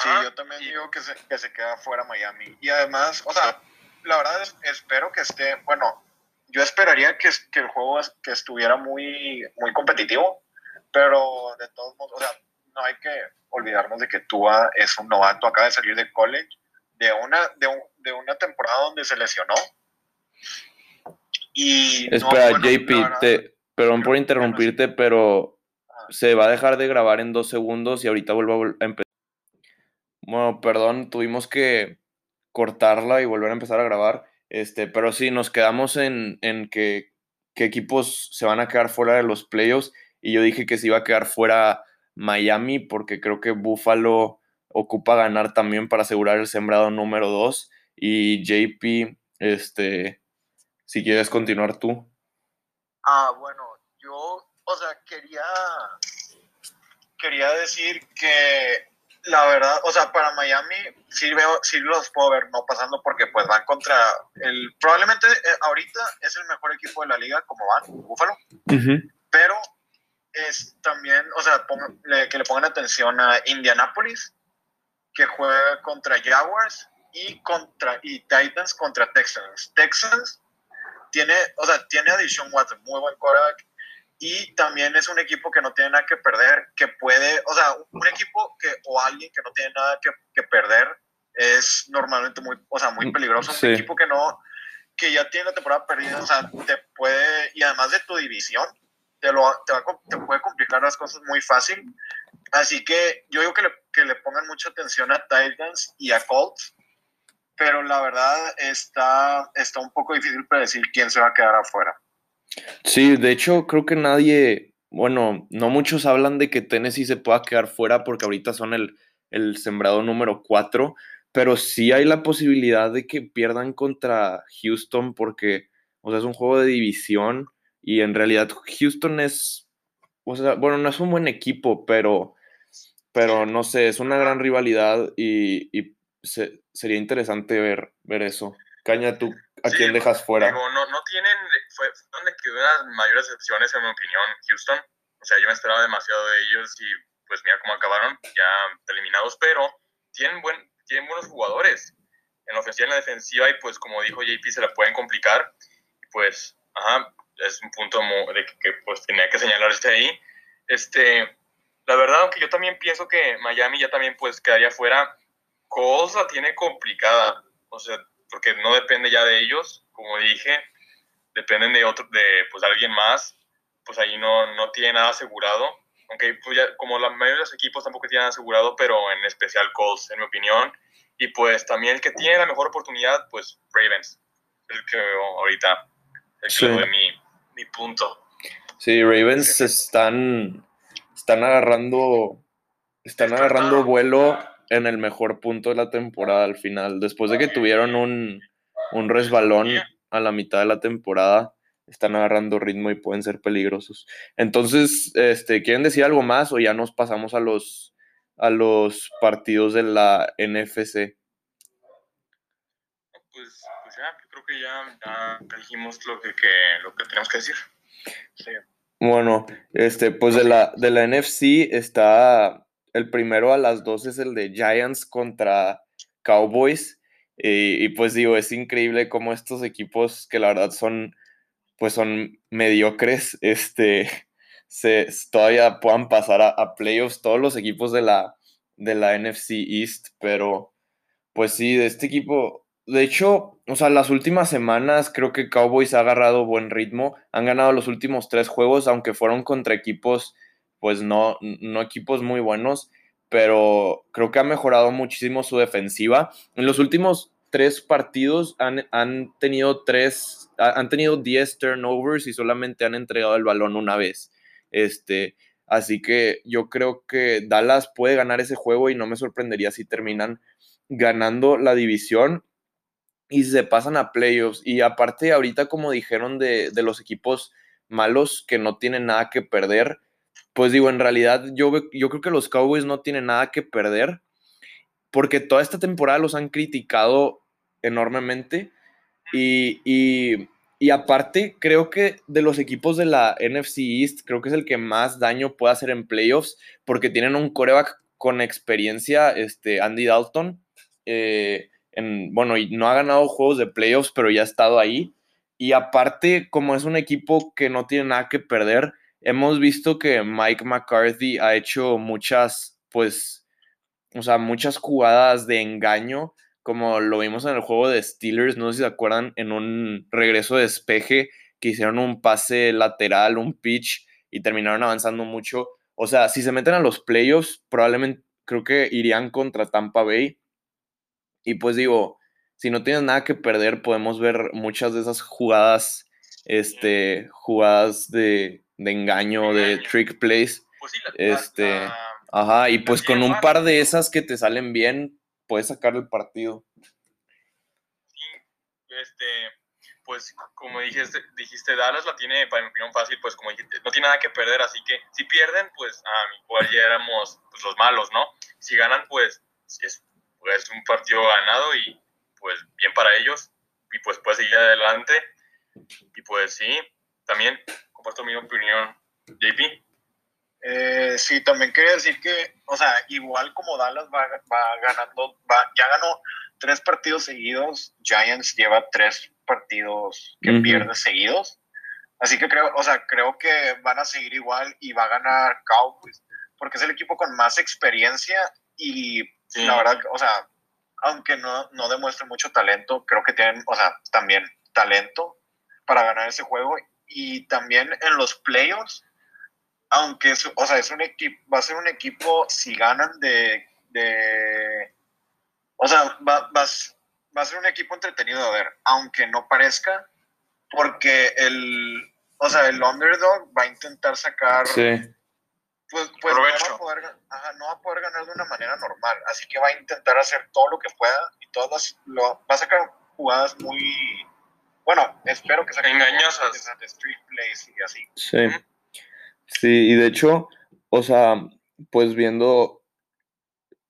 Sí, yo también
y-
digo que se, que se queda fuera Miami. Y además, o sea, la verdad es, espero que esté, bueno, yo esperaría que, que el juego es- que estuviera muy, muy competitivo, pero de todos modos, o sea, no hay que olvidarnos de que Tua es un novato, acaba de salir de college, de una, de, un- de una temporada donde se lesionó. Y
Espera, JP, perdón por interrumpirte, pero se va a dejar de grabar en dos segundos y ahorita vuelvo a empezar. Bueno, perdón, tuvimos que cortarla y volver a empezar a grabar. Este, pero sí, nos quedamos en, en que, qué equipos se van a quedar fuera de los playoffs. Y yo dije que se iba a quedar fuera Miami, porque creo que Buffalo ocupa ganar también para asegurar el sembrado número 2. Y JP, este, si quieres continuar tú.
Ah, bueno, o sea, quería, quería decir que la verdad, o sea, para Miami sí, veo, sí los puedo ver no pasando porque pues van contra el, probablemente eh, ahorita es el mejor equipo de la liga como van, Búfalo, pero es también, o sea, que le pongan atención a Indianapolis, que juega contra Jaguars y contra y Titans contra Texans. Texans tiene, o sea, tiene a Deshaun Watson, muy buen quarterback, y también es un equipo que no tiene nada que perder, que puede, o sea, un equipo que, o alguien que no tiene nada que, que perder es normalmente muy, o sea, muy mm, peligroso, un equipo que no, que ya tiene la temporada perdida, o sea, te puede, y además de tu división, te, lo, te, va, te puede complicar las cosas muy fácil, así que yo digo que le, que le pongan mucha atención a Titans y a Colts, pero la verdad está, está un poco difícil predecir quién se va a quedar afuera.
Sí, de hecho, creo que nadie, bueno, no muchos hablan de que Tennessee se pueda quedar fuera porque ahorita son el, el sembrado número 4, pero sí hay la posibilidad de que pierdan contra Houston porque, o sea, es un juego de división y en realidad Houston es, o sea, bueno, no es un buen equipo, pero, pero no sé, es una gran rivalidad y, sería interesante ver, ver eso. Caña, ¿tú a quién dejas fuera?
no, no tienen, fue donde quedó las mayores excepciones en mi opinión, Houston. O sea, yo me esperaba demasiado de ellos y pues mira cómo acabaron, ya eliminados, pero tienen, buen, tienen buenos jugadores en la ofensiva y en la defensiva y pues como dijo JP se la pueden complicar. Y pues, ajá, es un punto de que, pues tenía que señalar este ahí. Este, la verdad, aunque yo también pienso que Miami ya también pues quedaría fuera, cosa tiene complicada. O sea, porque no depende ya de ellos, como dije, dependen de otro, de pues alguien más, pues ahí no, no tiene nada asegurado, aunque pues ya, como la mayoría de los equipos tampoco tienen asegurado, pero en especial Colts, en mi opinión, y pues también el que tiene la mejor oportunidad, pues Ravens, el que ahorita, el que de mi, mi, punto.
Sí, Ravens están, están agarrando, están agarrando vuelo en el mejor punto de la temporada al final. Después de que tuvieron un, un resbalón a la mitad de la temporada, están agarrando ritmo y pueden ser peligrosos. Entonces, este, ¿quieren decir algo más o ya nos pasamos a los, a los partidos de la NFC?
Pues, pues ya, creo que ya, dijimos lo que, lo que tenemos que decir.
Bueno, este, pues de la, de la NFC está el primero a las dos es el de Giants contra Cowboys. Y, pues digo, es increíble cómo estos equipos que la verdad son, pues son mediocres, este, se, todavía puedan pasar a, playoffs todos los equipos de la, de la NFC East, pero pues sí, de este equipo, de hecho, o sea, las últimas semanas creo que Cowboys ha agarrado buen ritmo, han ganado los últimos tres juegos, aunque fueron contra equipos pues no, no equipos muy buenos, pero creo que ha mejorado muchísimo su defensiva. En los últimos tres partidos han, han tenido tres, han tenido 10 turnovers y solamente han entregado el balón una vez. Este, así que yo creo que Dallas puede ganar ese juego y no me sorprendería si terminan ganando la división y se pasan a playoffs. Y aparte, ahorita como dijeron de, de los equipos malos que no tienen nada que perder, pues digo, en realidad yo, yo creo que los Cowboys no tienen nada que perder porque toda esta temporada los han criticado enormemente y, y, aparte creo que de los equipos de la NFC East creo que es el que más daño puede hacer en playoffs porque tienen un coreback con experiencia, este Andy Dalton, eh, en, no ha ganado juegos de playoffs, pero ya ha estado ahí. Y aparte, como es un equipo que no tiene nada que perder, hemos visto que Mike McCarthy ha hecho muchas, pues, o sea, muchas jugadas de engaño, como lo vimos en el juego de Steelers, no sé si se acuerdan, en un regreso de despeje que hicieron un pase lateral, un pitch y terminaron avanzando mucho. O sea, si se meten a los playoffs, probablemente creo que irían contra Tampa Bay. Y pues digo, si no tienes nada que perder, podemos ver muchas de esas jugadas, este, jugadas de, engaño, de trick plays. Pues este, ajá, y pues con un par de esas que te salen bien, puedes sacar el partido.
Sí, este, pues como dijiste, dijiste, Dallas la tiene, para mi opinión, fácil, pues como dijiste, no tiene nada que perder, así que si pierden, pues a mi igual ya éramos pues, los malos, ¿no? Si ganan, pues es, pues, un partido ganado y pues bien para ellos y pues puede seguir adelante y pues sí, también comparto mi opinión, JP.
Eh, sí, también quería decir que, o sea, igual como Dallas va, va ganando, va, ya ganó tres partidos seguidos, Giants lleva tres partidos que pierde seguidos. Así que creo, o sea, creo que van a seguir igual y va a ganar Cowboys, porque es el equipo con más experiencia y la verdad, o sea, aunque no, no demuestre mucho talento, creo que tienen, o sea, también talento para ganar ese juego y también en los playoffs, aunque es, o sea, es un equipo, va a ser un equipo si ganan de, de o sea, va, va, va a ser un equipo entretenido de ver, aunque no parezca, porque el, o sea, el underdog va a intentar sacar... Pues, pues no, va a poder, no, va a poder, ganar de una manera normal, así que va a intentar hacer todo lo que pueda y todas lo, va a sacar jugadas muy, bueno, espero que saquen
engañosas
de street plays y así.
Sí, sí, y de hecho, o sea, pues viendo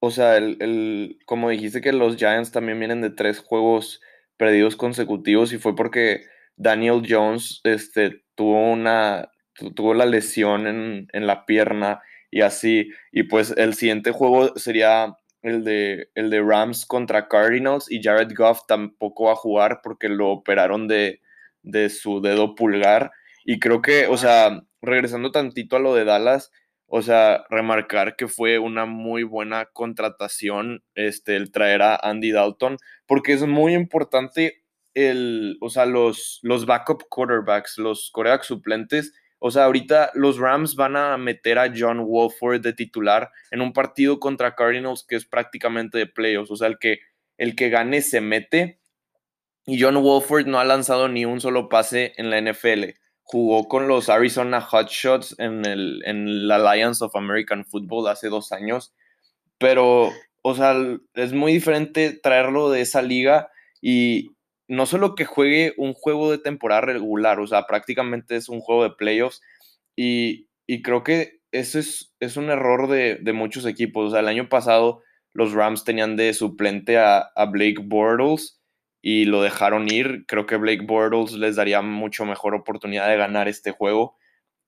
o sea, el, como dijiste que los Giants también vienen de tres juegos perdidos consecutivos y fue porque Daniel Jones este, tuvo, una, tuvo la lesión en, la pierna y así. Y pues el siguiente juego sería el de, el de Rams contra Cardinals y Jared Goff tampoco va a jugar porque lo operaron de, de su dedo pulgar. Y creo que, o sea, regresando tantito a lo de Dallas, o sea, remarcar que fue una muy buena contratación este, el traer a Andy Dalton, porque es muy importante el, o sea, los, los backup quarterbacks, los quarterbacks suplentes. O sea, ahorita los Rams van a meter a John Wolford de titular en un partido contra Cardinals que es prácticamente de playoffs. O sea, el que, el que gane se mete. Y John Wolford no ha lanzado ni un solo pase en la NFL jugó con los Arizona Hotshots en, el, en la Alliance of American Football hace dos años, pero, o sea, es muy diferente traerlo de esa liga y no solo que juegue un juego de temporada regular, o sea, prácticamente es un juego de playoffs y, creo que eso es, es un error de, muchos equipos, o sea, el año pasado los Rams tenían de suplente a, a Blake Bortles y lo dejaron ir. Creo que Blake Bortles les daría mucho mejor oportunidad de ganar este juego.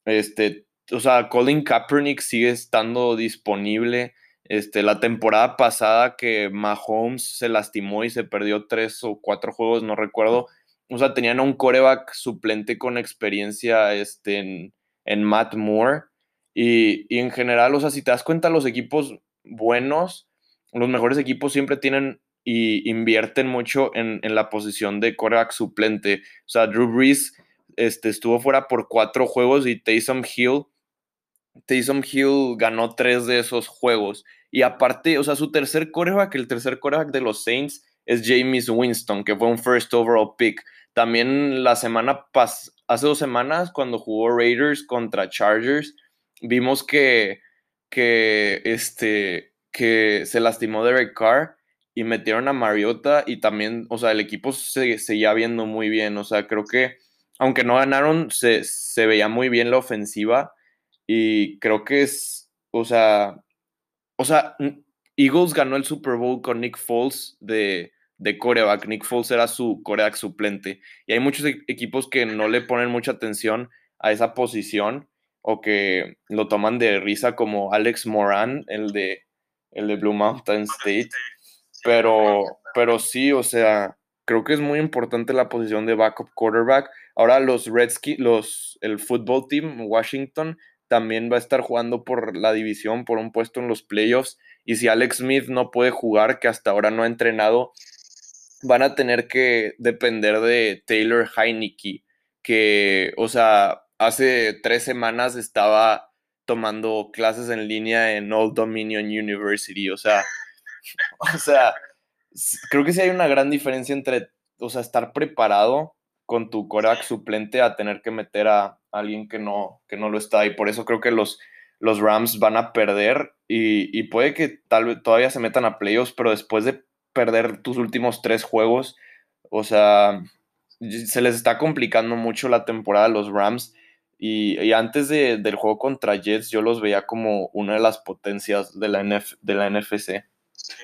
Este, o sea, Colin Kaepernick sigue estando disponible. Este, la temporada pasada que Mahomes se lastimó y se perdió tres o cuatro juegos, no recuerdo. O sea, tenían a un coreback suplente con experiencia este, en, en Matt Moore. Y, y, en general, o sea, si te das cuenta, los equipos buenos, los mejores equipos siempre tienen y invierten mucho en, la posición de coreback suplente. O sea, Drew Brees este, estuvo fuera por cuatro juegos y Taysom Hill, Taysom Hill ganó tres de esos juegos. Y aparte, o sea, su tercer coreback, el tercer coreback de los Saints es James Winston, que fue un first overall pick. También la semana pas hace dos semanas, cuando jugó Raiders contra Chargers, vimos que, que, este, que se lastimó Derek Carr y metieron a Mariota y también, o sea, el equipo se seguía viendo muy bien, o sea, creo que aunque no ganaron, se, veía muy bien la ofensiva y creo que es, o sea, o sea, Eagles ganó el Super Bowl con Nick Foles de, de coreback, Nick Foles era su coreback suplente y hay muchos e-, equipos que no le ponen mucha atención a esa posición o que lo toman de risa como Alex Moran, el de, el de Blue Mountain State pero, pero sí, o sea, creo que es muy importante la posición de backup quarterback. Ahora los Redskins, los, el football team, Washington, también va a estar jugando por la división, por un puesto en los playoffs. Y si Alex Smith no puede jugar, que hasta ahora no ha entrenado, van a tener que depender de Taylor Heineke, que, o sea, hace tres semanas estaba tomando clases en línea en Old Dominion University, o sea, o sea, creo que sí hay una gran diferencia entre, o sea, estar preparado con tu Korak suplente a tener que meter a alguien que no, que no lo está. Y por eso creo que los, los Rams van a perder y, puede que tal vez todavía se metan a playoffs, pero después de perder tus últimos tres juegos, o sea, se les está complicando mucho la temporada a los Rams. Y, antes del juego contra Jets, yo los veía como una de las potencias de la, de la NFC.
Sí,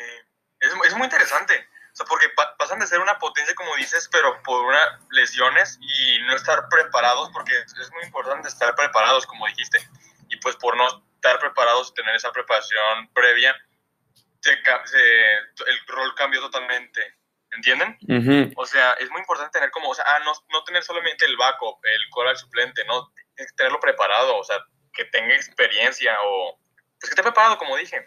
es, es muy interesante. O sea, porque pasan de ser una potencia, como dices, pero por una lesiones y no estar preparados, porque es muy importante estar preparados, como dijiste. Y pues por no estar preparados, tener esa preparación previa, se, el rol cambió totalmente. ¿Entienden? O sea, es muy importante tener como, o sea, ah, no, no tener solamente el backup, el coral suplente, no, tenerlo preparado, o sea, que tenga experiencia o, pues que esté preparado, como dije.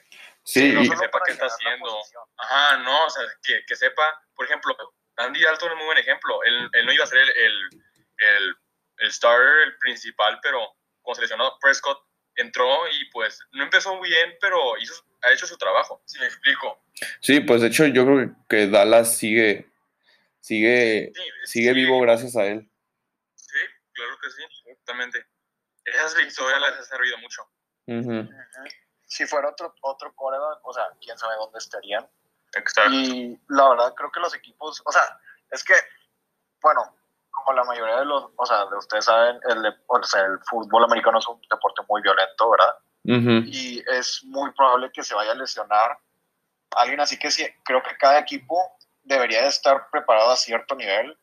Sí,
que sepa qué está haciendo. Ajá, no, o sea, que, que, sepa, por ejemplo, Andy Dalton es un muy buen ejemplo. Él, él no iba a ser el, el, el, el starter, el principal, pero cuando seleccionó Prescott, entró y pues no empezó muy bien, pero hizo, ha hecho su trabajo, si me explico.
Sí, pues de hecho yo creo que Dallas sigue, sigue, sigue vivo gracias a él.
Sí, claro que sí, exactamente. Esas victorias les ha servido mucho.
Si fuera otro, otro o sea, quién sabe dónde estarían. Exacto. Y la verdad creo que los equipos, o sea, es que, bueno, como la mayoría de los, o sea, de ustedes saben, el, o sea, el fútbol americano es un deporte muy violento, ¿verdad? Y es muy probable que se vaya a lesionar alguien, así que sí, creo que cada equipo debería de estar preparado a cierto nivel,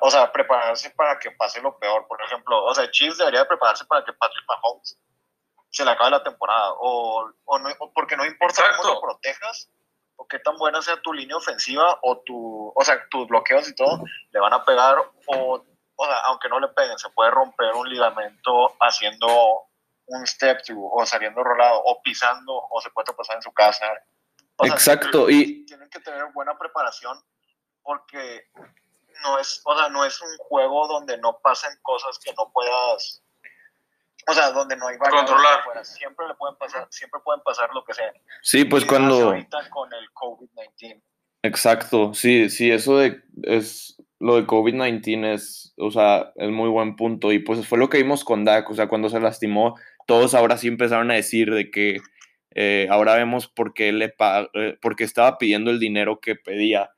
o sea, prepararse para que pase lo peor. Por ejemplo, o sea, Chiefs debería de prepararse para que Patrick Mahomes se le acabe la temporada, o, o, no, porque no importa cómo lo protejas, o qué tan buena sea tu línea ofensiva o tu, o sea, tus bloqueos y todo, le van a pegar o, o sea, aunque no le peguen, se puede romper un ligamento haciendo un step through o saliendo rolado o pisando o se puede pasar en su casa.
Exacto. y
tienen que tener buena preparación porque no es, o sea, no es un juego donde no pasen cosas que no puedas o sea, donde no hay
controlar.
Siempre le pueden pasar, siempre pueden pasar lo que sea.
Sí, pues cuando
ahorita con el COVID-19.
Exacto, sí, sí, eso de es lo de COVID-19 es, o sea, es muy buen punto y pues fue lo que vimos con Dak, o sea, cuando se lastimó, todos ahora sí empezaron a decir de que eh, ahora vemos por qué le eh, porque estaba pidiendo el dinero que pedía.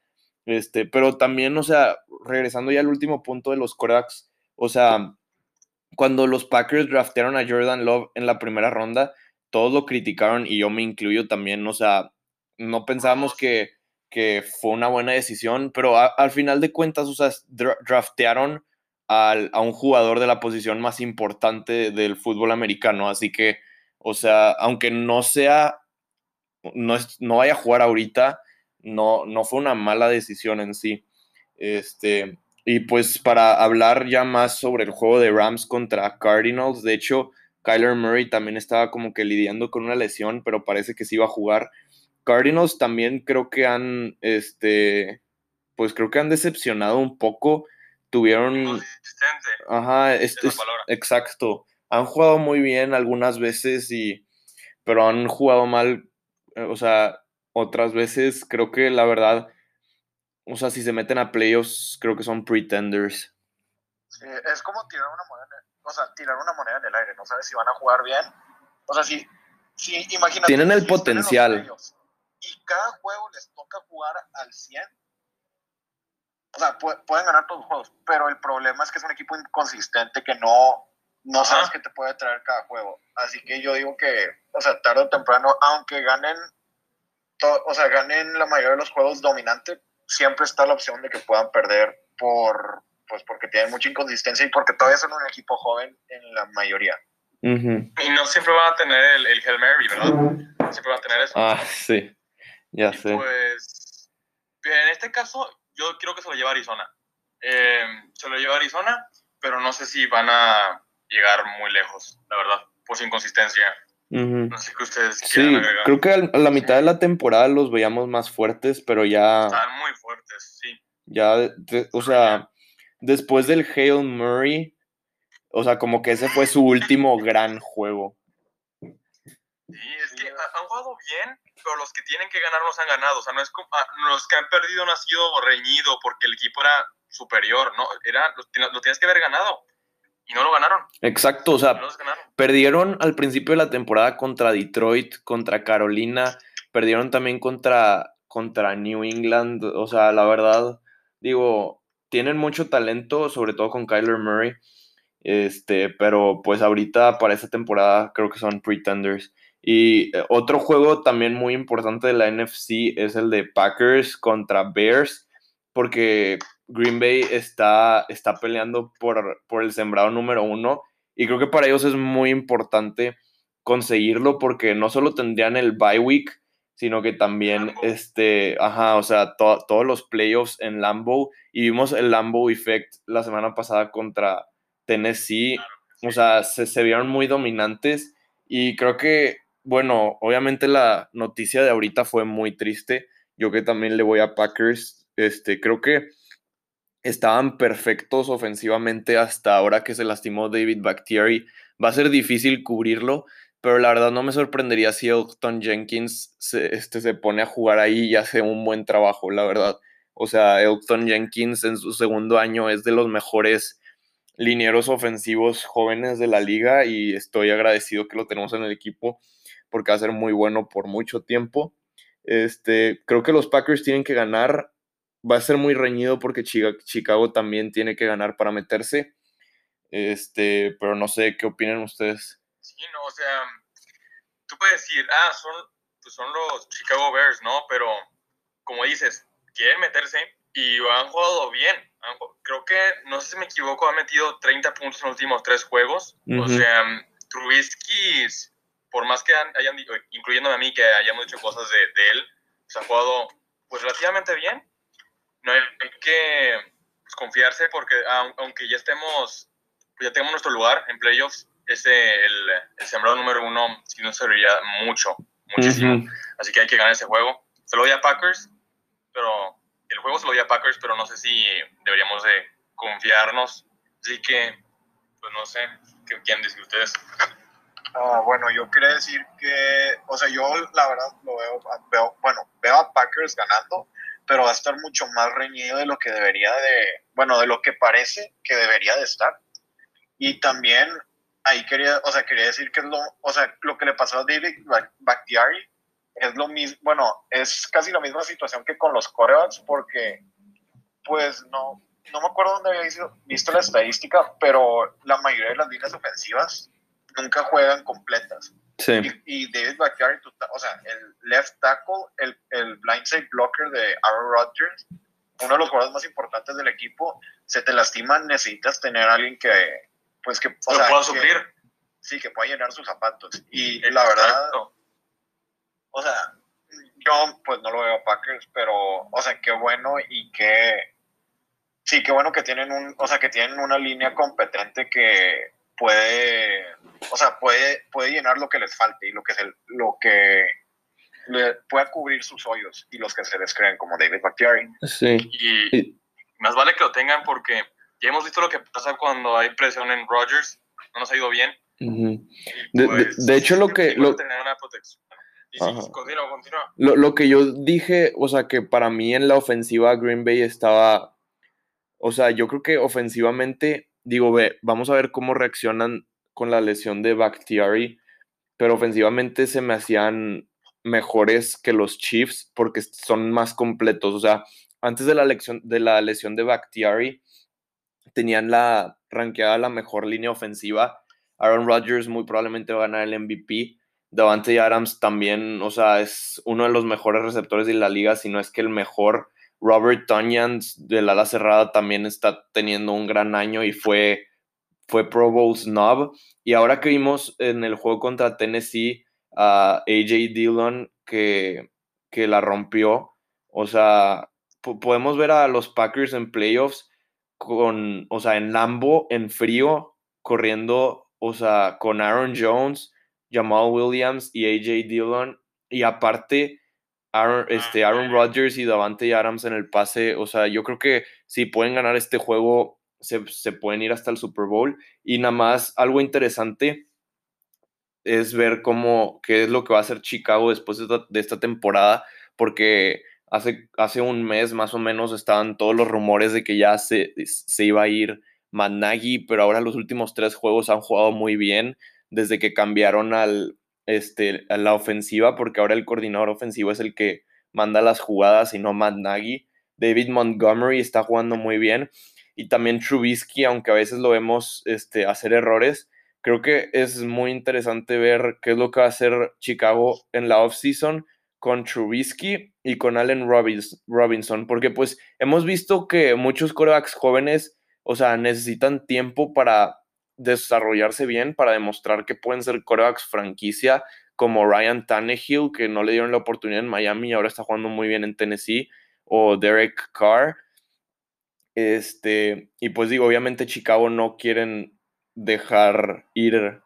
Este, pero también, o sea, regresando ya al último punto de los cracks, o sea, cuando los Packers draftearon a Jordan Love en la primera ronda, todos lo criticaron y yo me incluyo también, o sea, no pensábamos que, que fue una buena decisión, pero al final de cuentas, o sea, draftearon al, a un jugador de la posición más importante del fútbol americano, así que, o sea, aunque no sea, no, no vaya a jugar ahorita, no, no fue una mala decisión en sí. Este, y pues para hablar ya más sobre el juego de Rams contra Cardinals, de hecho, Kyler Murray también estaba como que lidiando con una lesión, pero parece que sí iba a jugar. Cardinals también creo que han, este, pues creo que han decepcionado un poco. Tuvieron... Ajá, es, exacto. Han jugado muy bien algunas veces y, pero han jugado mal, eh, o sea, otras veces creo que la verdad o sea, si se meten a playoffs, creo que son pretenders.
Sí, es como tirar una moneda, o sea, tirar una moneda en el aire, no sabes si van a jugar bien. O sea, si, si imagínate.
Tienen el potencial.
y cada juego les toca jugar al 100. O sea, pueden ganar todos los juegos, pero el problema es que es un equipo inconsistente que no, no sabes qué te puede traer cada juego. Así que yo digo que, o sea, tarde o temprano, aunque ganen, o sea, ganen la mayoría de los juegos dominantes, siempre está la opción de que puedan perder por, pues porque tienen mucha inconsistencia y porque todavía son un equipo joven en la mayoría.
Y no siempre van a tener el, el Hail Mary, ¿verdad? Siempre van a tener eso.
Ah, sí, ya sé.
Pues, en este caso, yo creo que se lo lleva Arizona. Eh, se lo lleva Arizona, pero no sé si van a llegar muy lejos, la verdad, por su inconsistencia. No sé qué ustedes
Sí, creo que a la mitad de la temporada los veíamos más fuertes, pero ya.
Están muy fuertes, sí.
Ya, o sea, después del Hale Murray, o sea, como que ese fue su último gran juego.
Sí, es que han jugado bien, pero los que tienen que ganar los han ganado. O sea, no es como, ah, los que han perdido no ha sido reñido porque el equipo era superior, ¿no? Era, lo, tienes que haber ganado. Y no lo ganaron.
Exacto, o sea, perdieron al principio de la temporada contra Detroit, contra Carolina, perdieron también contra, contra New England. O sea, la verdad, digo, tienen mucho talento, sobre todo con Kyler Murray. Este, pero pues ahorita para esta temporada creo que son pretenders. Y eh, otro juego también muy importante de la NFC es el de Packers contra Bears, porque Green Bay está, está peleando por, por el sembrado número uno y creo que para ellos es muy importante conseguirlo porque no solo tendrían el bye week, sino que también, este, ajá, o sea, todos los playoffs en Lambeau y vimos el Lambeau Effect la semana pasada contra Tennessee, o sea, se, se vieron muy dominantes y creo que bueno, obviamente la noticia de ahorita fue muy triste. Yo que también le voy a Packers, este, creo que estaban perfectos ofensivamente hasta ahora que se lastimó David Bakhtiari. Va a ser difícil cubrirlo, pero la verdad no me sorprendería si Elton Jenkins se, este, se pone a jugar ahí y hace un buen trabajo, la verdad. O sea, Elton Jenkins en su segundo año es de los mejores linieros ofensivos jóvenes de la liga y estoy agradecido que lo tenemos en el equipo porque va a ser muy bueno por mucho tiempo. Este, creo que los Packers tienen que ganar. Va a ser muy reñido porque Chicago también tiene que ganar para meterse. Este, pero no sé qué opinan ustedes.
Sí, no, o sea, tú puedes decir, ah, son, pues son los Chicago Bears, ¿no? Pero como dices, quieren meterse y han jugado bien. Creo que, no sé si me equivoco, ha metido 30 puntos en los últimos tres juegos. O sea, Trubisky por más que hayan, incluyéndome a mí, que hayamos dicho cosas de, él, se ha jugado pues relativamente bien. No hay, que confiarse porque aunque ya estemos, pues, ya tengamos nuestro lugar en playoffs, ese, el, el sembrado número uno sí nos serviría mucho, muchísimo. Así que hay que ganar ese juego. Se lo doy a Packers, pero el juego se lo doy a Packers, pero no sé si deberíamos de confiarnos. Así que, pues no sé, ¿qué quieren decir ustedes?
Ah, bueno, yo quería decir que, o sea, yo la verdad lo veo, bueno, veo a Packers ganando, pero va a estar mucho más reñido de lo que debería de, bueno, de lo que parece que debería de estar. Y también ahí quería, o sea, quería decir que es lo, o sea, lo que le pasó a David Bakhtiari es lo mismo, bueno, es casi la misma situación que con los corebacks porque, pues, no, no me acuerdo dónde había visto, visto la estadística, pero la mayoría de las líneas ofensivas nunca juegan completas.
Sí.
Y, David Bakhtiari, o sea, el left tackle, el, el blindside blocker de Aaron Rodgers, uno de los jugadores más importantes del equipo, se te lastima, necesitas tener a alguien que, pues que,
o sea, pueda suplir.
Sí, que pueda llenar sus zapatos. Y la verdad, o sea, yo pues no lo veo a Packers, pero, o sea, qué bueno y qué, sí, qué bueno que tienen un, o sea, que tienen una línea competente que puede, o sea, puede, puede llenar lo que les falte y lo que, se, lo que le pueda cubrir sus hoyos y los que se les creen, como David Bakhtiari.
Sí.
Y más vale que lo tengan porque ya hemos visto lo que pasa cuando hay presión en Rodgers, no nos ha ido bien.
de, pues, hecho, lo que... Lo...
Tener una protección. continúa, continúa.
Lo, lo que yo dije, o sea, que para mí en la ofensiva Green Bay estaba, o sea, yo creo que ofensivamente digo, ve, vamos a ver cómo reaccionan con la lesión de Bakhtiari, pero ofensivamente se me hacían mejores que los Chiefs porque son más completos. O sea, antes de la, lesión de, la lesión de Bakhtiari, tenían la ranqueada la mejor línea ofensiva. Aaron Rodgers muy probablemente va a ganar el MVP. Davante Adams también, o sea, es uno de los mejores receptores de la liga, si no es que el mejor. Robert Tonyan de la ala cerrada también está teniendo un gran año y fue, fue Pro Bowl snob. Y ahora que vimos en el juego contra Tennessee a AJ Dillon que, que la rompió, o sea, podemos ver a los Packers en playoffs con, o sea, en Lambo, en frío, corriendo, o sea, con Aaron Jones, Jamal Williams y AJ Dillon. Y aparte, Aaron, este, Aaron Rodgers y Davante Adams en el pase. O sea, yo creo que si pueden ganar este juego, se, se pueden ir hasta el Super Bowl. Y nada más, algo interesante es ver cómo, qué es lo que va a hacer Chicago después de esta, temporada, porque hace, hace un mes más o menos estaban todos los rumores de que ya se, se iba a ir Matt pero ahora los últimos tres juegos han jugado muy bien desde que cambiaron al, este, a la ofensiva, porque ahora el coordinador ofensivo es el que manda las jugadas y no Matt Nagy. David Montgomery está jugando muy bien y también Trubisky, aunque a veces lo vemos este, hacer errores, creo que es muy interesante ver qué es lo que va a hacer Chicago en la offseason con Trubisky y con Allen Robinson, porque pues hemos visto que muchos corebacks jóvenes, o sea, necesitan tiempo para desarrollarse bien, para demostrar que pueden ser corebacks franquicia, como Ryan Tannehill, que no le dieron la oportunidad en Miami y ahora está jugando muy bien en Tennessee, o Derek Carr. Este, y pues digo, obviamente Chicago no quieren dejar ir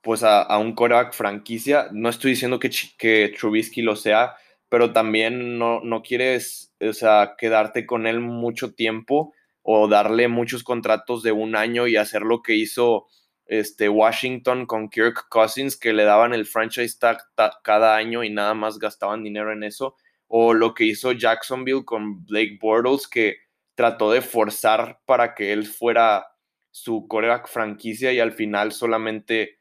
pues a, un coreback franquicia. No estoy diciendo que, que Trubisky lo sea, pero también no, no quieres o sea, quedarte con él mucho tiempo o darle muchos contratos de un año y hacer lo que hizo este, Washington con Kirk Cousins, que le daban el franchise tag cada año y nada más gastaban dinero en eso, o lo que hizo Jacksonville con Blake Bortles, que trató de forzar para que él fuera su coreback franquicia y al final solamente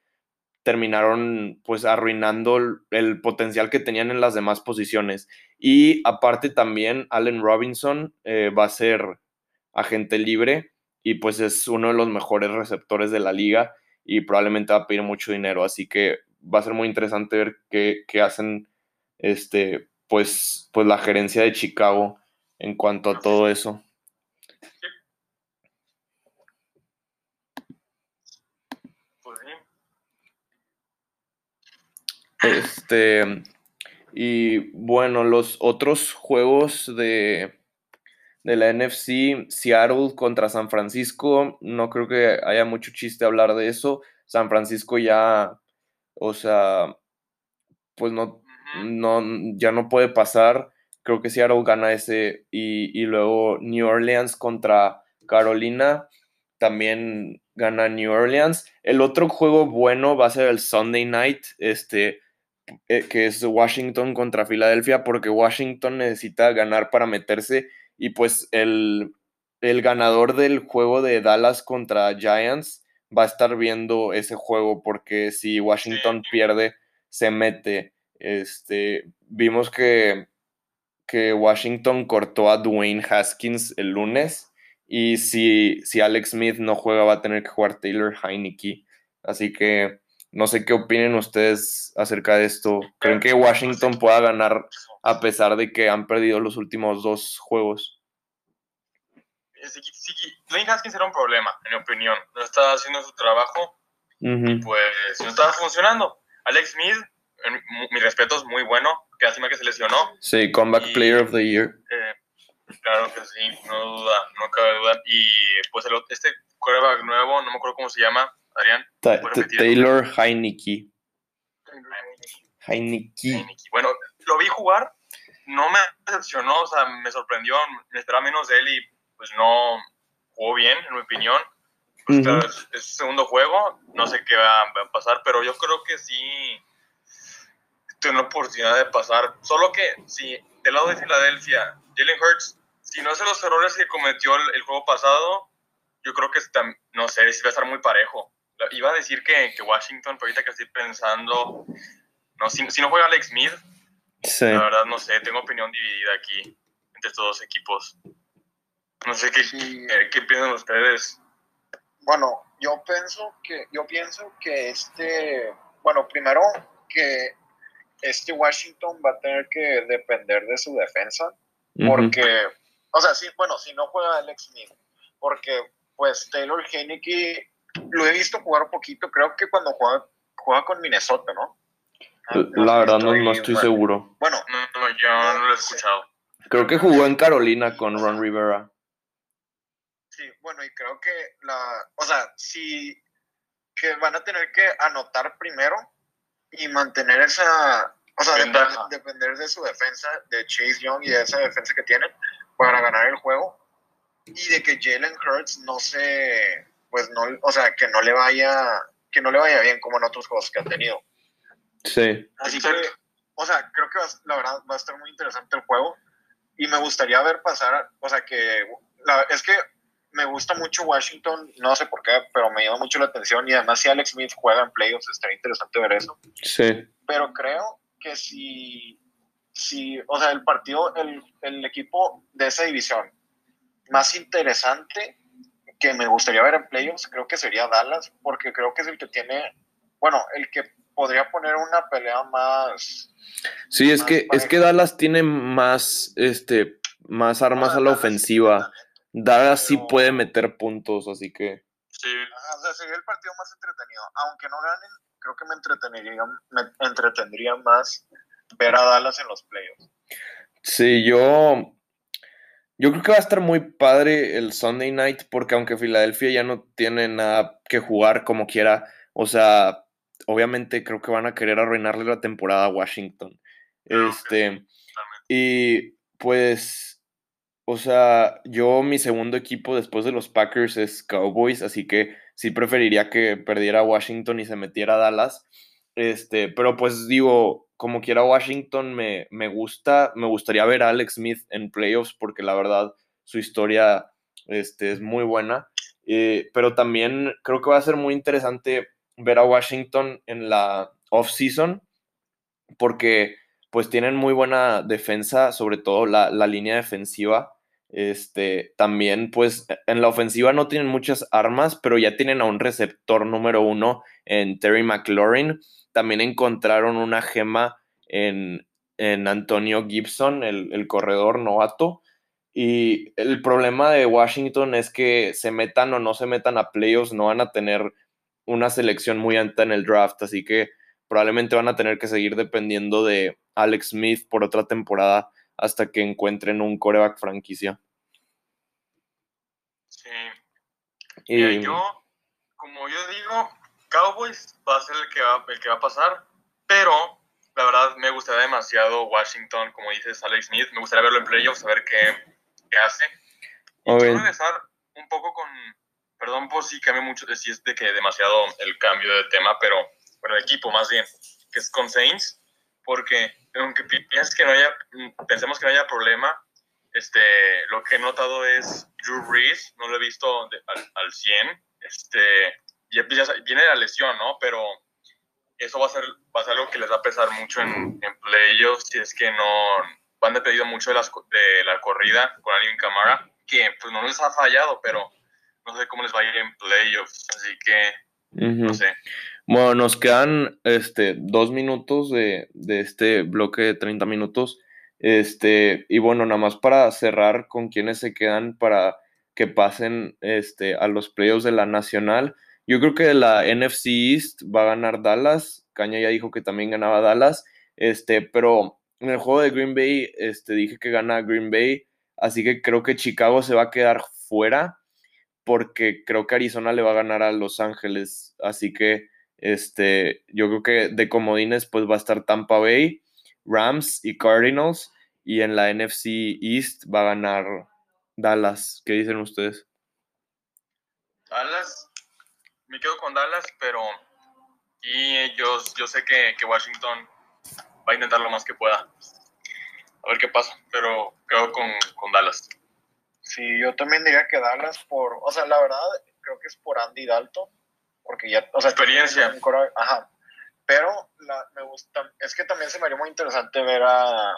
terminaron pues arruinando el, potencial que tenían en las demás posiciones. Y aparte también Allen Robinson eh, va a ser agente libre y pues es uno de los mejores receptores de la liga y probablemente va a pedir mucho dinero. Así que va a ser muy interesante ver qué, qué hacen este, pues, pues la gerencia de Chicago en cuanto a todo eso. Este, y bueno, los otros juegos de, de la NFC, Seattle contra San Francisco, no creo que haya mucho chiste hablar de eso. San Francisco ya, o sea, pues no, no, ya no puede pasar. Creo que Seattle gana ese y, y luego New Orleans contra Carolina también gana New Orleans. El otro juego bueno va a ser el Sunday Night, este, eh, que es Washington contra Filadelfia, porque Washington necesita ganar para meterse y pues el, ganador del juego de Dallas contra Giants va a estar viendo ese juego porque si Washington pierde, se mete. Este, vimos que, que Washington cortó a Dwayne Haskins el lunes y si, si Alex Smith no juega va a tener que jugar Taylor Heineke. Así que no sé qué opinen ustedes acerca de esto. ¿Creen que Washington pueda ganar a pesar de que han perdido los últimos dos juegos?
Sí, sí, Dwayne Haskins era un problema, en mi opinión. No estaba haciendo su trabajo y pues no estaba funcionando. Alex Smith, mi respeto, es muy bueno. Que Lástima que se lesionó.
Sí, Comeback Player of the Year.
Eh, claro que sí, no duda, no cabe duda. Y pues el, este quarterback nuevo, no me acuerdo cómo se llama, Adrián.
Taylor Heineke. Heineke.
Bueno, lo vi jugar, no me decepcionó, o sea, me sorprendió, me esperaba menos de él y pues no jugó bien, en mi opinión. es, su segundo juego, no sé qué va, a pasar, pero yo creo que sí tiene la oportunidad de pasar. Solo que si del lado de Filadelfia, Jalen Hurts, si no hace los errores que cometió el, juego pasado, yo creo que no sé, si va a estar muy parejo. Iba a decir que, que Washington, pero ahorita que estoy pensando, no, si, no juega Alex Smith, la verdad no sé, tengo opinión dividida aquí entre estos dos equipos. No sé qué, qué, piensan ustedes.
Bueno, yo pienso que yo pienso que este, bueno, primero que este Washington va a tener que depender de su defensa, porque, o sea, sí, bueno, si no juega Alex Smith, porque pues Taylor Heineke lo he visto jugar un poquito, creo que cuando juega, juega con Minnesota, ¿no?
La verdad no, estoy seguro.
Bueno,
no, yo no lo he escuchado.
Creo que jugó en Carolina con Ron Rivera.
Sí, bueno, y creo que la, o sea, sí que van a tener que anotar primero y mantener esa, o sea, depender, de su defensa, de Chase Young y de esa defensa que tienen para ganar el juego. y de que Jalen Hurts no se, pues no, o sea, que no le vaya, que no le vaya bien como en otros juegos que ha tenido.
Sí.
Así que, o sea, creo que va, la verdad va a estar muy interesante el juego y me gustaría ver pasar, o sea, que la, es que me gusta mucho Washington, no sé por qué, pero me llama mucho la atención y además si Alex Smith juega en playoffs estaría interesante ver eso.
Sí.
Pero creo que si, si o sea, el partido, el, el equipo de esa división más interesante que me gustaría ver en playoffs, creo que sería Dallas, porque creo que es el que tiene, bueno, el que podría poner una pelea más.
Sí, es que es que Dallas tiene más este más armas a la ofensiva. Dallas sí puede meter puntos, así que
Sí,
o sea, sería el partido más entretenido. Aunque no ganen, creo que me entretendría, me entretendría más ver a Dallas en los playoffs.
Sí, yo yo creo que va a estar muy padre el Sunday night porque aunque Filadelfia ya no tiene nada que jugar como quiera, o sea, obviamente creo que van a querer arruinarle la temporada a Washington. Este, y pues, o sea, yo mi segundo equipo después de los Packers es Cowboys, así que sí preferiría que perdiera Washington y se metiera a Dallas. Este, pero pues digo, como quiera Washington me, me gusta, me gustaría ver a Alex Smith en playoffs porque la verdad su historia este, es muy buena. Eh, pero también creo que va a ser muy interesante ver a Washington en la off-season porque pues tienen muy buena defensa, sobre todo la, la, línea defensiva. Este, también pues en la ofensiva no tienen muchas armas, pero ya tienen a un receptor número uno en Terry McLaurin. También encontraron una gema en, en Antonio Gibson, el, el corredor novato. Y el problema de Washington es que se metan o no se metan a playoffs, no van a tener una selección muy alta en el draft, así que probablemente van a tener que seguir dependiendo de Alex Smith por otra temporada hasta que encuentren un coreback franquicia.
Sí. Y yo, como yo digo, Cowboys va a ser el que va, el que va a pasar, pero la verdad me gustaría demasiado Washington, como dices, Alex Smith, me gustaría verlo en playoffs, a ver qué, qué hace. Y quiero regresar un poco con, perdón por si cambio mucho, si es de que demasiado el cambio de tema, pero bueno, el equipo más bien, que es con Saints, porque aunque pienses que no haya, pensemos que no haya problema, este, lo que he notado es Drew Brees, no lo he visto al, al, 100, este, ya, viene la lesión, ¿no? Pero eso va a ser, va a ser algo que les va a pesar mucho en, en playoffs, si es que no van dependido mucho de, las, de la corrida con Alvin Camara, que pues no les ha fallado, pero no sé cómo les va a ir en playoffs, así que no sé.
Bueno, nos quedan este, dos minutos de, de, este bloque de 30 minutos. Este, y bueno, nada más para cerrar con quienes se quedan para que pasen este, a los playoffs de la Nacional. Yo creo que la NFC East va a ganar Dallas. Caña ya dijo que también ganaba Dallas. Este, pero en el juego de Green Bay, este, dije que gana Green Bay. Así que creo que Chicago se va a quedar fuera. Porque creo que Arizona le va a ganar a Los Ángeles. Así que este, yo creo que de comodines, pues va a estar Tampa Bay, Rams y Cardinals. Y en la NFC East va a ganar Dallas. ¿Qué dicen ustedes?
Dallas me quedo con Dallas, pero y yo, yo sé que, Washington va a intentar lo más que pueda. A ver qué pasa, pero quedo con, con, Dallas.
Sí, yo también diría que Dallas por, o sea, la verdad creo que es por Andy Dalton, porque ya, o sea,
experiencia.
Ajá. Pero la, me gusta, es que también se me haría muy interesante ver a,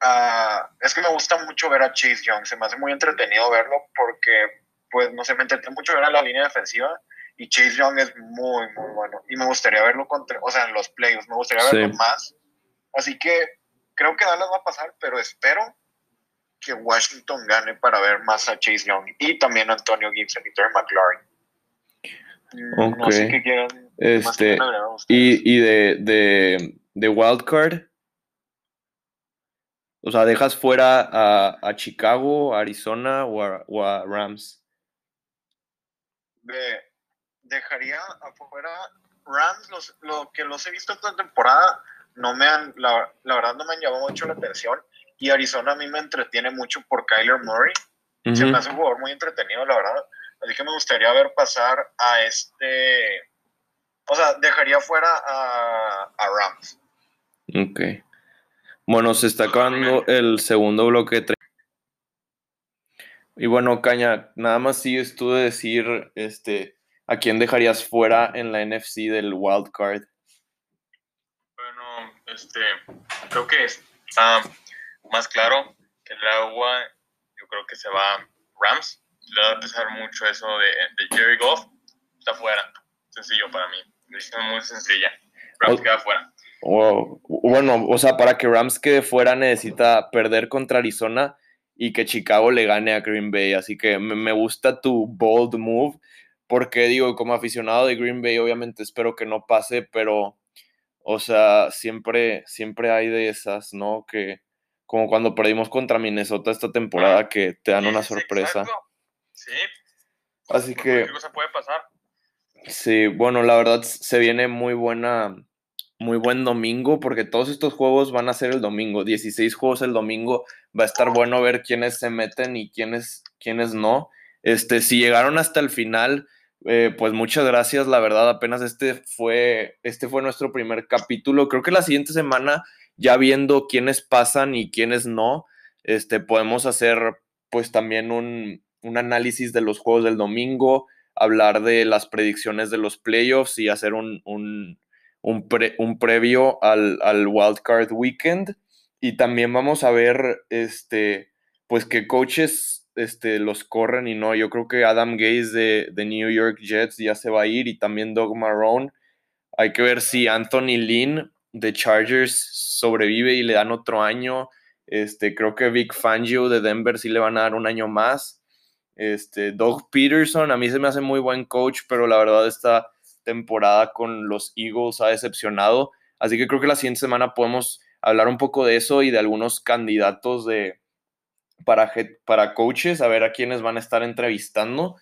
a, es que me gusta mucho ver a Chase Young, se me hace muy entretenido verlo porque, pues, no sé, me entretiene mucho ver a la línea defensiva y Chase Young es muy, muy bueno. Y me gustaría verlo contra, o sea, en los playoffs, me gustaría verlo sí. más. Así que creo que Dallas va a pasar, pero espero que Washington gane para ver más a Chase Young y también a Antonio Gibson y Terry McLaurin.
Okay. No sé qué quieran. Este, y, y de, de, de Wildcard, o sea, dejas fuera a, a Chicago, a Arizona o a, o a Rams.
De, dejaría afuera Rams, los, lo que los he visto esta temporada, no me han, la, la, verdad no me han llamado mucho la atención. Y Arizona a mí me entretiene mucho por Kyler Murray. Se me hace un jugador muy entretenido, la verdad. Así que me gustaría ver pasar a este. O sea, dejaría fuera a, a Rams.
Ok. Bueno, se está acabando el segundo bloque. Y bueno, Caña, nada más sigues tú de decir este, a quién dejarías fuera en la NFC del wild card.
Bueno, este, creo que está más claro que el agua, yo creo que se va Rams. Le va a pesar mucho eso de, de Jerry Goff. Está fuera. Sencillo para mí. Decisión muy sencilla. Rams queda fuera.
bueno, o sea, para que Rams quede fuera necesita perder contra Arizona y que Chicago le gane a Green Bay. Así que me gusta tu bold move, porque digo, como aficionado de Green Bay, obviamente espero que no pase, pero, o sea, siempre, siempre hay de esas, ¿no? Que como cuando perdimos contra Minnesota esta temporada, que te dan una sorpresa.
Sí.
Así que...
cosa puede pasar.
Sí, bueno, la verdad se viene muy buena, muy buen domingo, porque todos estos juegos van a ser el domingo, 16 juegos el domingo, va a estar bueno ver quiénes se meten y quiénes, quiénes no. Este, si llegaron hasta el final, eh, pues muchas gracias, la verdad, apenas este fue, este fue nuestro primer capítulo. Creo que la siguiente semana, ya viendo quiénes pasan y quiénes no, este, podemos hacer pues también un, un análisis de los juegos del domingo, hablar de las predicciones de los playoffs y hacer un, un, un, previo al, al Wildcard Weekend. Y también vamos a ver, este, pues qué coaches este, los corren y no. Yo creo que Adam Gaze de, de, New York Jets ya se va a ir y también Doug Marrone. Hay que ver si Anthony Lynn de Chargers sobrevive y le dan otro año. Este, creo que Vic Fangio de Denver sí le van a dar un año más. Este, Doug Peterson, a mí se me hace muy buen coach, pero la verdad esta temporada con los Eagles ha decepcionado. Así que creo que la siguiente semana podemos hablar un poco de eso y de algunos candidatos de, para, para coaches, a ver a quiénes van a estar entrevistando.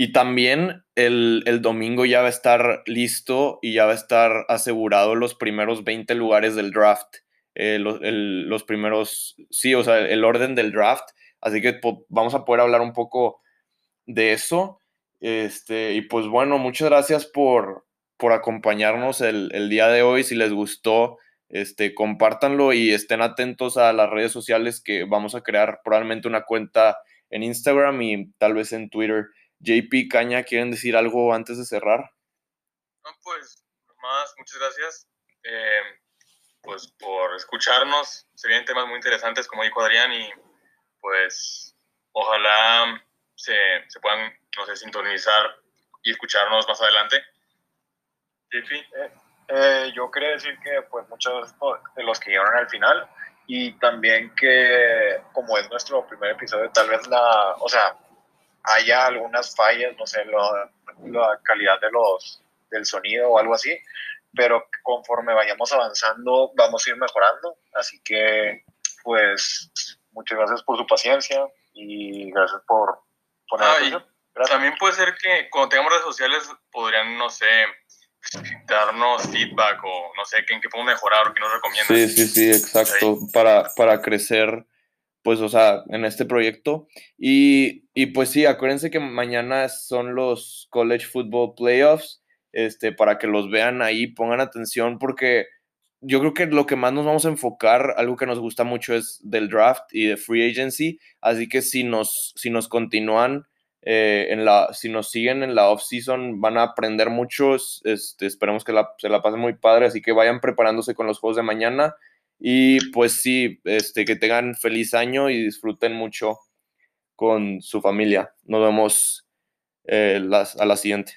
Y también el, domingo ya va a estar listo y ya va a estar asegurado los primeros 20 lugares del draft. Eh, los, los primeros, sí, o sea, el orden del draft. Así que vamos a poder hablar un poco de eso. Este, y pues bueno, muchas gracias por, por acompañarnos el, el, día de hoy. Si les gustó, este, compártanlo y estén atentos a las redes sociales que vamos a crear probablemente una cuenta en Instagram y tal vez en Twitter. JP Caña, ¿quieren decir algo antes de cerrar?
No, pues, más, muchas gracias. Eh, pues por escucharnos. Se vienen temas muy interesantes, como dijo Adrián, y pues ojalá se, se puedan, no sé, sintonizar y escucharnos más adelante.
Eh, eh, yo quería decir que pues muchos de los que llegaron al final y también que como es nuestro primer episodio, tal vez la, o sea, haya algunas fallas, no sé, la calidad de los, del sonido o algo así, pero conforme vayamos avanzando vamos a ir mejorando, así que pues muchas gracias por su paciencia y gracias por poner
También puede ser que cuando tengamos redes sociales podrían, no sé, darnos feedback o no sé, en qué podemos mejorar o qué nos recomiendan.
Sí, sí, sí, exacto, para, para crecer, pues, o sea, en este proyecto. Y, y pues sí, acuérdense que mañana son los College Football Playoffs, este, para que los vean ahí, pongan atención porque yo creo que lo que más nos vamos a enfocar, algo que nos gusta mucho es del draft y de free agency, así que si nos, si nos continúan eh, en la, si nos siguen en la off-season van a aprender mucho, este, esperemos que se la pasen muy padre, así que vayan preparándose con los juegos de mañana y pues sí, este, que tengan feliz año y disfruten mucho con su familia. Nos vemos eh, a la siguiente.